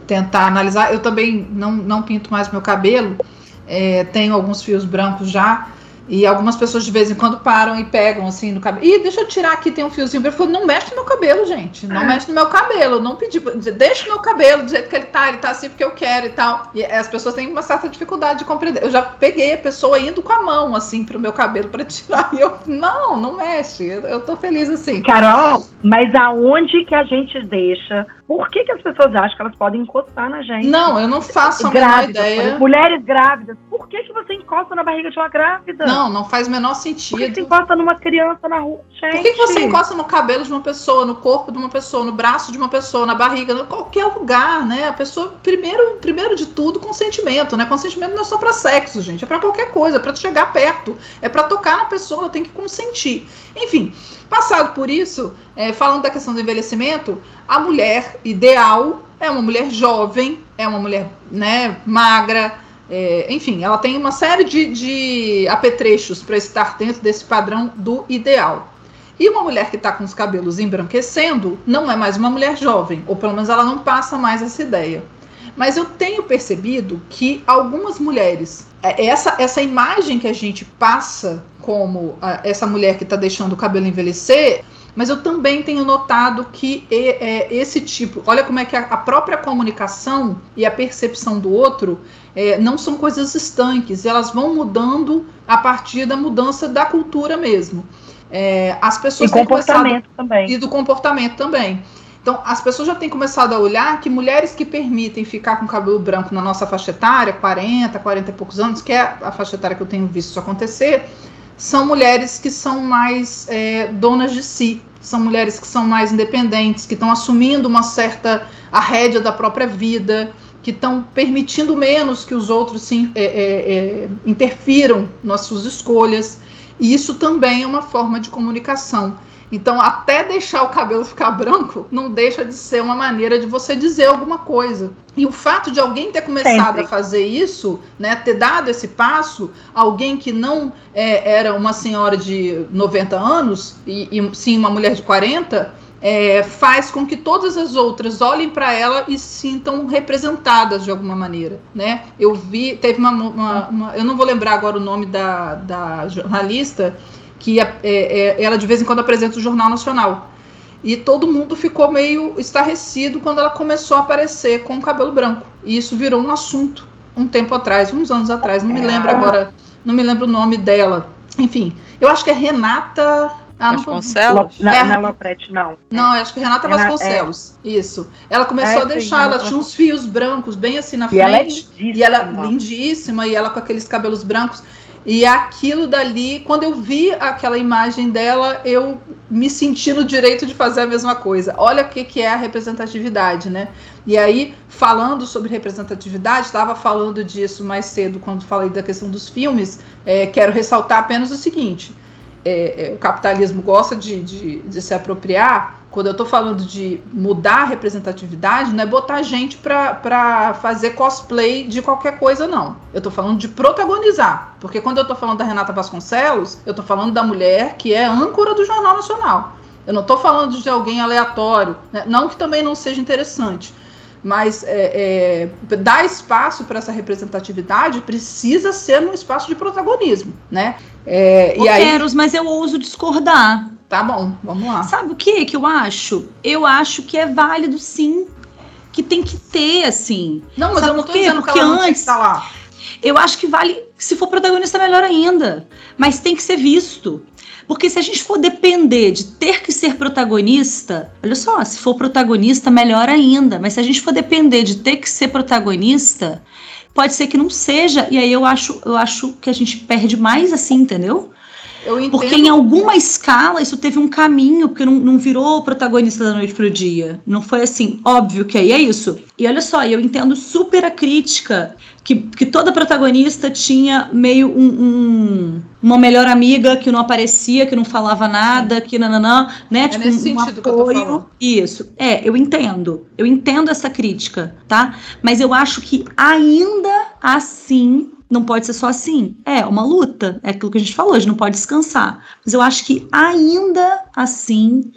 tentar analisar. Eu também não, não pinto mais meu cabelo, é, tenho alguns fios brancos já. E algumas pessoas de vez em quando param e pegam assim no cabelo. Ih, deixa eu tirar aqui, tem um fiozinho. Eu falo, não mexe no meu cabelo, gente. Não mexe no meu cabelo. Não pedi. Deixa o meu cabelo do jeito que ele tá. Ele tá assim porque eu quero e tal. E as pessoas têm uma certa dificuldade de compreender. Eu já peguei a pessoa indo com a mão, assim, pro meu cabelo pra tirar. E eu, não, não mexe. Eu, eu tô feliz assim. Carol, mas aonde que a gente deixa? Por que, que as pessoas acham que elas podem encostar na gente? Não, eu não faço a menor Grávidas, por ideia. mulheres grávidas. Por que, que você encosta na barriga de uma grávida? Não, não faz o menor Por que sentido. você encosta numa criança na rua? Gente. Por que, que você encosta no cabelo de uma pessoa, no corpo de uma pessoa, no braço de uma pessoa, na barriga, em qualquer lugar, né? A pessoa, primeiro, primeiro de tudo, consentimento, né? Consentimento não é só pra sexo, gente, é pra qualquer coisa, é pra chegar perto, é pra tocar na pessoa, tem que consentir. Enfim, passado por isso, é, falando da questão do envelhecimento, a mulher ideal é uma mulher jovem, é uma mulher, né, magra, é, enfim, ela tem uma série de, de apetrechos para estar dentro desse padrão do ideal. E uma mulher que está com os cabelos embranquecendo não é mais uma mulher jovem, ou pelo menos ela não passa mais essa ideia. Mas eu tenho percebido que algumas mulheres, é, essa, essa imagem que a gente passa como a, essa mulher que está deixando o cabelo envelhecer, mas eu também tenho notado que é, esse tipo, olha como é que a, a, própria comunicação e a percepção do outro é, não são coisas estanques, elas vão mudando a partir da mudança da cultura mesmo. É, as pessoas e comportamento começado, também. E do comportamento também. Então, as pessoas já têm começado a olhar que mulheres que permitem ficar com cabelo branco na nossa faixa etária, 40, 40 e poucos anos, que é a faixa etária que eu tenho visto isso acontecer, são mulheres que são mais é, donas de si, são mulheres que são mais independentes, que estão assumindo uma certa a rédea da própria vida, que estão permitindo menos que os outros sim, é, é, é, interfiram nas suas escolhas. E isso também é uma forma de comunicação. Então, até deixar o cabelo ficar branco não deixa de ser uma maneira de você dizer alguma coisa. E o fato de alguém ter começado Sempre. a fazer isso, né, ter dado esse passo, alguém que não é, era uma senhora de 90 anos, e, e sim uma mulher de 40, é, faz com que todas as outras olhem para ela e sintam representadas de alguma maneira, né? Eu vi, teve uma, uma, uma, eu não vou lembrar agora o nome da, da jornalista que é, é, ela de vez em quando apresenta o Jornal Nacional. E todo mundo ficou meio estarrecido quando ela começou a aparecer com o cabelo branco. E isso virou um assunto um tempo atrás, uns anos atrás, não me lembro agora, não me lembro o nome dela. Enfim, eu acho que é Renata. Ah, Vasconcelos? Não, é, não é Loprete, não. Não, acho que é Renata Vasconcelos. É. Isso. Ela começou é, a deixar, ela tinha uns fios brancos bem assim na e frente. Ela é lindíssima. E ela é lindíssima, e ela com aqueles cabelos brancos. E aquilo dali, quando eu vi aquela imagem dela, eu me senti no direito de fazer a mesma coisa. Olha o que, que é a representatividade, né? E aí, falando sobre representatividade, estava falando disso mais cedo quando falei da questão dos filmes. É, quero ressaltar apenas o seguinte: é, é, o capitalismo gosta de, de, de se apropriar quando eu estou falando de mudar a representatividade, não é botar gente para fazer cosplay de qualquer coisa, não. Eu estou falando de protagonizar. Porque quando eu estou falando da Renata Vasconcelos, eu estou falando da mulher que é âncora do Jornal Nacional. Eu não estou falando de alguém aleatório, né? não que também não seja interessante. Mas é, é, dar espaço para essa representatividade precisa ser num espaço de protagonismo, né? É, e aí... Queros, mas eu ouso discordar. Tá bom, vamos lá. Sabe o que que eu acho? Eu acho que é válido sim, que tem que ter assim. Não, mas Sabe eu não tô dizendo Porque que ela antes, tá lá. Eu acho que vale, se for protagonista melhor ainda, mas tem que ser visto. Porque se a gente for depender de ter que ser protagonista, olha só, se for protagonista, melhor ainda. Mas se a gente for depender de ter que ser protagonista, pode ser que não seja. E aí eu acho, eu acho que a gente perde mais assim, entendeu? Porque em alguma escala isso teve um caminho, porque não, não virou protagonista da noite pro dia. Não foi assim, óbvio que aí é isso. E olha só, eu entendo super a crítica que, que toda protagonista tinha meio um, um, uma melhor amiga que não aparecia, que não falava nada, que nananã, né? É tipo, nesse um, sentido apoio. Que eu tô Isso. É, eu entendo. Eu entendo essa crítica, tá? Mas eu acho que ainda assim não pode ser só assim. É uma luta, é aquilo que a gente falou, a gente não pode descansar. Mas eu acho que ainda assim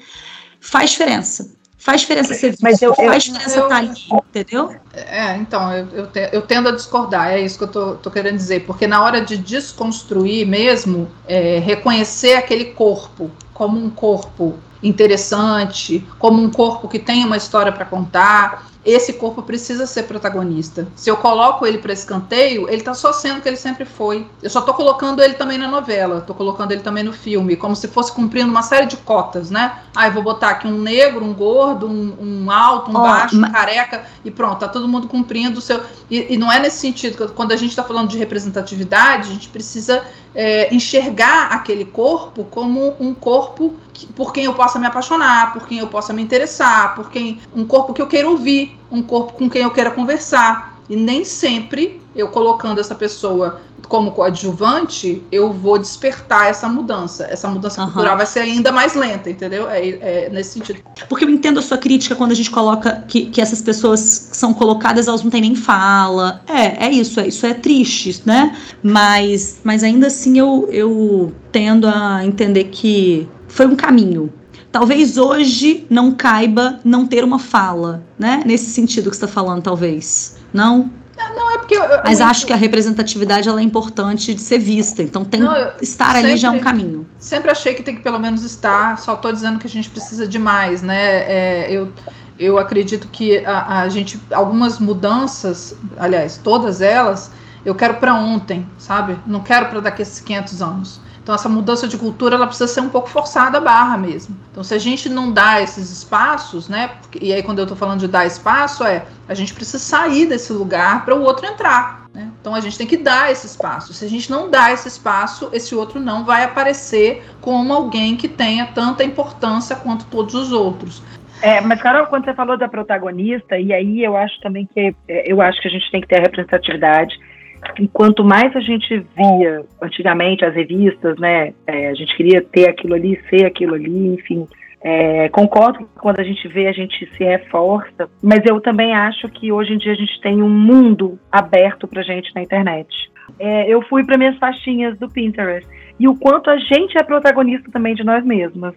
faz diferença. Faz diferença ser Mas eu, faz diferença estar tá ali, entendeu? É, então, eu, eu, te, eu, tendo a discordar, é isso que eu tô, tô, querendo dizer, porque na hora de desconstruir mesmo, é, reconhecer aquele corpo como um corpo interessante, como um corpo que tem uma história para contar, esse corpo precisa ser protagonista. Se eu coloco ele para escanteio, ele tá só sendo o que ele sempre foi. Eu só tô colocando ele também na novela, tô colocando ele também no filme, como se fosse cumprindo uma série de cotas, né? Ah, eu vou botar aqui um negro, um gordo, um, um alto, um oh, baixo, um careca, e pronto, tá todo mundo cumprindo o seu. E, e não é nesse sentido, quando a gente está falando de representatividade, a gente precisa é, enxergar aquele corpo como um corpo que, por quem eu possa me apaixonar, por quem eu possa me interessar, por quem um corpo que eu queira ouvir, um corpo com quem eu queira conversar. E nem sempre eu colocando essa pessoa como coadjuvante, eu vou despertar essa mudança. Essa mudança uhum. cultural vai ser ainda mais lenta, entendeu? É, é, nesse sentido. Porque eu entendo a sua crítica quando a gente coloca que, que essas pessoas são colocadas, elas não têm nem fala. É, é isso, é, isso é triste, né? Mas, mas ainda assim eu, eu tendo a entender que foi um caminho. Talvez hoje não caiba não ter uma fala, né? Nesse sentido que você está falando, talvez. Não? Não é porque. eu- Mas eu- acho que a representatividade ela é importante de ser vista. Então tem Não, eu estar ali já é um sempre- caminho. Sempre achei que tem que pelo menos estar, só tô dizendo que a gente precisa de mais, né? É, eu, eu acredito que a, a gente, algumas mudanças, aliás, todas elas, eu quero para ontem, sabe? Não quero para daqui a esses 500 anos. Então essa mudança de cultura ela precisa ser um pouco forçada a barra mesmo. Então se a gente não dá esses espaços, né? E aí quando eu tô falando de dar espaço é a gente precisa sair desse lugar para o outro entrar. né? Então a gente tem que dar esse espaço. Se a gente não dá esse espaço, esse outro não vai aparecer como alguém que tenha tanta importância quanto todos os outros. É, mas, Carol, quando você falou da protagonista, e aí eu acho também que é, eu acho que a gente tem que ter a representatividade. E quanto mais a gente via antigamente as revistas, né? é, a gente queria ter aquilo ali, ser aquilo ali, enfim. É, concordo que quando a gente vê, a gente se reforça, mas eu também acho que hoje em dia a gente tem um mundo aberto pra gente na internet. É, eu fui para minhas faixinhas do Pinterest e o quanto a gente é protagonista também de nós mesmas.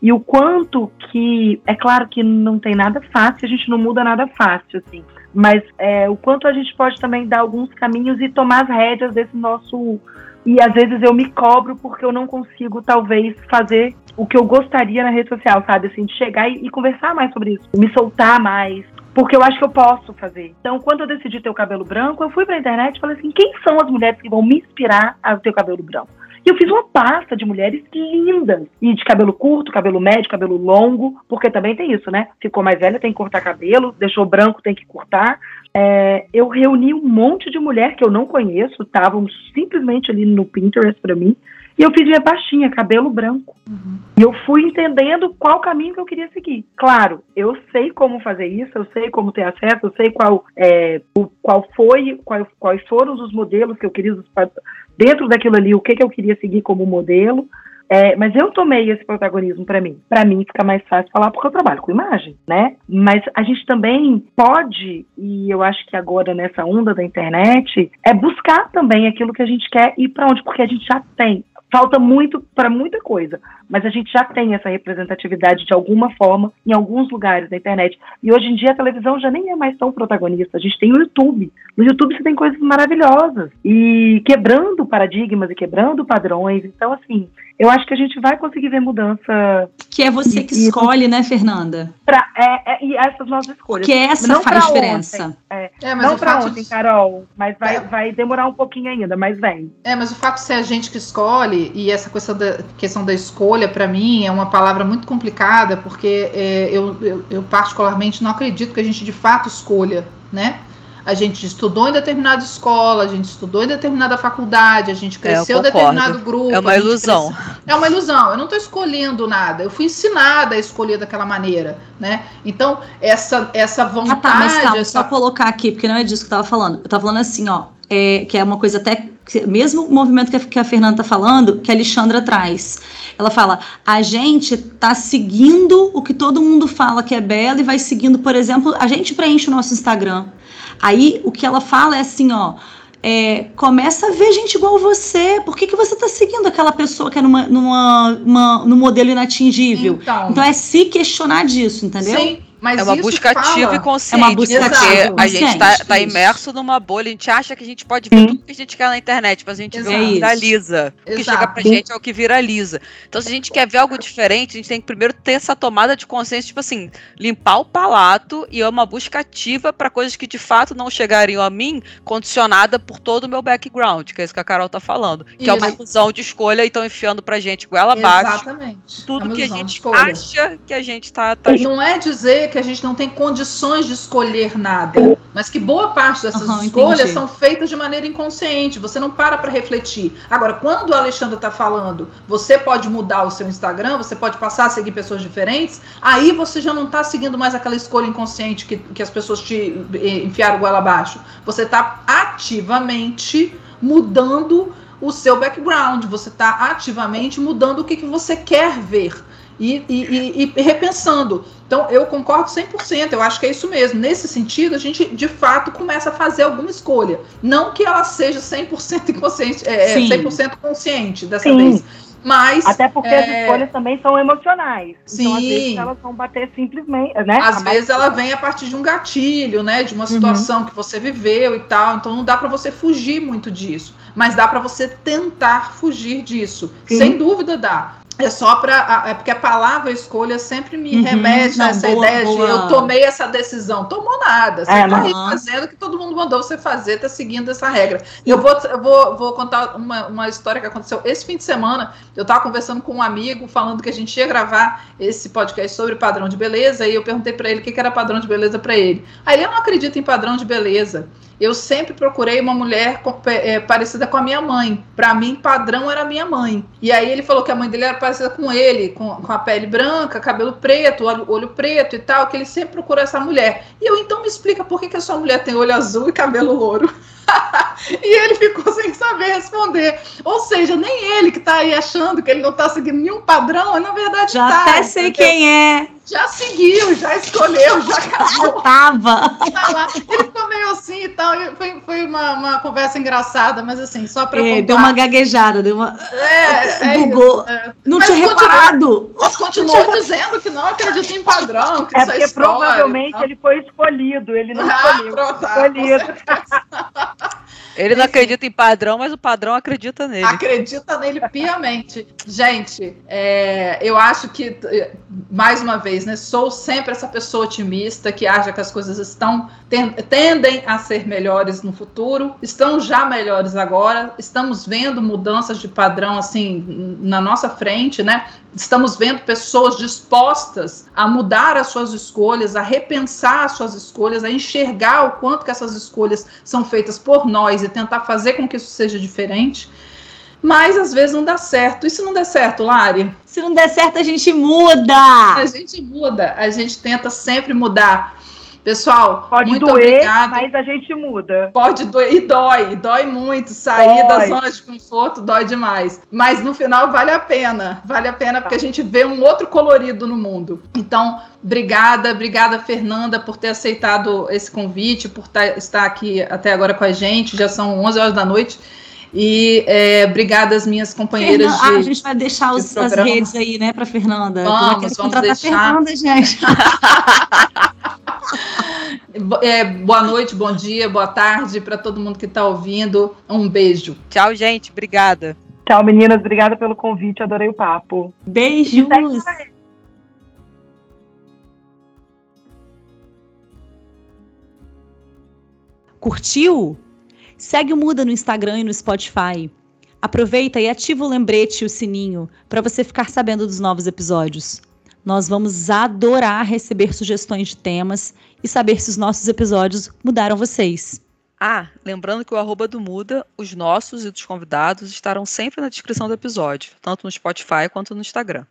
E o quanto que, é claro que não tem nada fácil, a gente não muda nada fácil, assim. Mas é, o quanto a gente pode também dar alguns caminhos e tomar as rédeas desse nosso. E às vezes eu me cobro porque eu não consigo, talvez, fazer o que eu gostaria na rede social, sabe? Assim, de chegar e, e conversar mais sobre isso, me soltar mais. Porque eu acho que eu posso fazer. Então, quando eu decidi ter o cabelo branco, eu fui pra internet e falei assim: quem são as mulheres que vão me inspirar a ter o cabelo branco? E eu fiz uma pasta de mulheres lindas. E de cabelo curto, cabelo médio, cabelo longo, porque também tem isso, né? Ficou mais velha, tem que cortar cabelo, deixou branco, tem que cortar. É, eu reuni um monte de mulher que eu não conheço, estavam simplesmente ali no Pinterest pra mim. E eu fiz minha pastinha, cabelo branco. E eu fui entendendo qual caminho que eu queria seguir. Claro, eu sei como fazer isso, eu sei como ter acesso, eu sei qual, é, o- qual foi, qual- quais foram os modelos que eu queria, dentro daquilo ali, o que, que eu queria seguir como modelo. É, mas eu tomei esse protagonismo para mim. Para mim fica mais fácil falar porque eu trabalho com imagem, né? Mas a gente também pode, e eu acho que agora nessa onda da internet, é buscar também aquilo que a gente quer e para onde, porque a gente já tem. Falta muito para muita coisa, mas a gente já tem essa representatividade de alguma forma em alguns lugares da internet. E hoje em dia a televisão já nem é mais tão protagonista. A gente tem o YouTube. No YouTube você tem coisas maravilhosas e quebrando paradigmas e quebrando padrões. Então, assim, eu acho que a gente vai conseguir ver mudança Que é você que E- e- escolhe, né, Fernanda? para é, é, e essas nossas escolhas. Que essa Não faz pra diferença. ontem. É, É, mas não para fato ontem, de- Carol, mas vai, É. vai demorar um pouquinho ainda, mas vem. É, mas o fato de ser a gente que escolhe, e essa questão da, questão da escolha, para mim, é uma palavra muito complicada, porque é, eu, eu, eu particularmente não acredito que a gente de fato escolha, né? A gente estudou em determinada escola, a gente estudou em determinada faculdade, a gente cresceu em É, determinado grupo. É uma ilusão. cresceu- É uma ilusão. Eu não estou escolhendo nada. Eu fui ensinada a escolher daquela maneira, né? Então essa essa vontade, Ah, tá, mas calma, essa só colocar aqui, porque não é disso que eu tava falando. Eu tava falando assim, ó, é, que é uma coisa até, que- mesmo movimento que a, que a Fernanda tá falando, que a Alexandra traz. Ela fala, a gente tá seguindo o que todo mundo fala que é belo e vai seguindo, por exemplo, a gente preenche o nosso Instagram. Aí, o que ela fala é assim, ó, é, começa a ver gente igual você. Por que, que você tá seguindo aquela pessoa que é numa, numa, uma- num modelo inatingível? Então, Então é se questionar disso, entendeu? sim, mas É uma isso busca fala- ativa e consciente. É uma busca Exato, porque a gente tá, consciente, tá isso. imerso numa bolha, a gente acha que a gente pode ver Sim. tudo que a gente quer na internet, mas a gente Exato. vê o É que isso. viraliza. O que Exato. chega pra gente é o que viraliza. Então, se a gente quer ver algo diferente, a gente tem que primeiro ter essa tomada de consciência, tipo assim, limpar o palato e é uma busca ativa para coisas que de fato não chegariam a mim, condicionada por todo o meu background, que é isso que a Carol tá falando. Que é uma ilusão de escolha e estão enfiando pra gente goela abaixo. Exatamente. É Tudo uma que a gente escolha. acha que a gente tá, tá não é dizer que a gente não tem condições de escolher nada, mas que boa parte dessas Aham, escolhas entendi. são feitas de maneira inconsciente. Você não para para refletir. Agora, quando a Alexandra está falando, você pode mudar o seu Instagram, você pode passar a seguir pessoas diferentes, aí você já não está seguindo mais aquela escolha inconsciente que, que as pessoas te eh, enfiaram goela abaixo. Você está ativamente mudando o seu background, você está ativamente mudando o que, que você quer ver e, e, e- repensando. Então, eu concordo 100%, eu acho que é isso mesmo. Nesse sentido, a gente, de fato, começa a fazer alguma escolha. Não que ela seja 100% inconsciente, é, é, Sim. 100% consciente dessa Sim. vez. Mas. Até porque é, as escolhas também são emocionais. Então, às Sim. vezes, elas vão bater simplesmente, né? Às A mais- vezes ela vem a partir de um gatilho, né? De uma Uhum. situação que você viveu e tal. Então não dá pra você fugir muito disso. Mas dá pra você tentar fugir disso. Sim. Sem dúvida dá. É só para É porque a palavra escolha sempre me Uhum. remete a essa boa, ideia boa. de eu tomei essa decisão. Tomou nada. Você É, tá aí fazendo o que todo mundo mandou você fazer, tá seguindo essa regra. Eu vou, eu vou, vou contar uma, uma história que aconteceu esse fim de semana. Eu tava conversando com um amigo, falando que a gente ia gravar esse podcast sobre padrão de beleza, e eu perguntei para ele o que que era padrão de beleza para ele. Aí ele não acredita em padrão de beleza. Eu sempre procurei uma mulher com- é, parecida com a minha mãe. Para mim, padrão era a minha mãe. E aí ele falou que a mãe dele era parecida com ele, com, com a pele branca, cabelo preto, olho, olho preto e tal, que ele sempre procurou essa mulher. E eu, então me explica por que, que a sua mulher tem olho azul e cabelo louro. e ele ficou sem saber responder. Ou seja, nem ele que tá aí achando que ele não tá seguindo nenhum padrão, na verdade Já tá. até sei entendeu? quem é. Já seguiu, já escolheu, já acabou tava. tá. Ele ficou meio assim e tal. Foi, foi uma, uma conversa engraçada, mas assim, só pra É, contar. deu uma gaguejada, deu uma. É, é Bugou. é. Não Mas tinha reparado. Mas continua dizendo que não acredita em padrão, que É isso é porque história. provavelmente ele foi escolhido, ele não Ah, escolheu. pronto, tá, Escolhido. Ele não acredita em padrão, mas o padrão acredita nele. Acredita nele piamente. Gente, é, eu acho que, mais uma vez, né, sou sempre essa pessoa otimista que acha que as coisas estão ten- tendem a ser melhores no futuro, estão já melhores agora, estamos vendo mudanças de padrão assim na nossa frente, né? Estamos vendo pessoas dispostas a mudar as suas escolhas, a repensar as suas escolhas, a enxergar o quanto que essas escolhas são feitas por nós e tentar fazer com que isso seja diferente. Mas às vezes não dá certo. E se não der certo, Lari? Se não der certo, a gente muda. A gente muda, a gente tenta sempre mudar. Pessoal, Pode muito doer, obrigado. mas a gente muda. Pode doer, e dói, dói muito. Sair Dói. da zona de conforto dói demais. Mas no final vale a pena. Vale a pena porque a gente vê um outro colorido no mundo. Então, obrigada, obrigada, Fernanda, por ter aceitado esse convite, por tá- estar aqui até agora com a gente. Já são 11 horas da noite. E é, obrigada às minhas companheiras Fernanda- ah, a de. gente vai deixar os- de as redes aí, né, pra Fernanda. Vamos, vamos deixar. Fernanda, gente. É, boa noite, bom dia, boa tarde para todo mundo que está ouvindo. Um beijo. Tchau, gente. Obrigada. Tchau, meninas. Obrigada pelo convite. Adorei o papo. Beijos. Curtiu? Segue o Muda no Instagram e no Spotify. Aproveita e ativa o lembrete e o sininho para você ficar sabendo dos novos episódios. Nós vamos adorar receber sugestões de temas e saber se os nossos episódios mudaram vocês. Ah, lembrando que o arroba do Muda, os nossos e dos convidados estarão sempre na descrição do episódio, tanto no Spotify quanto no Instagram.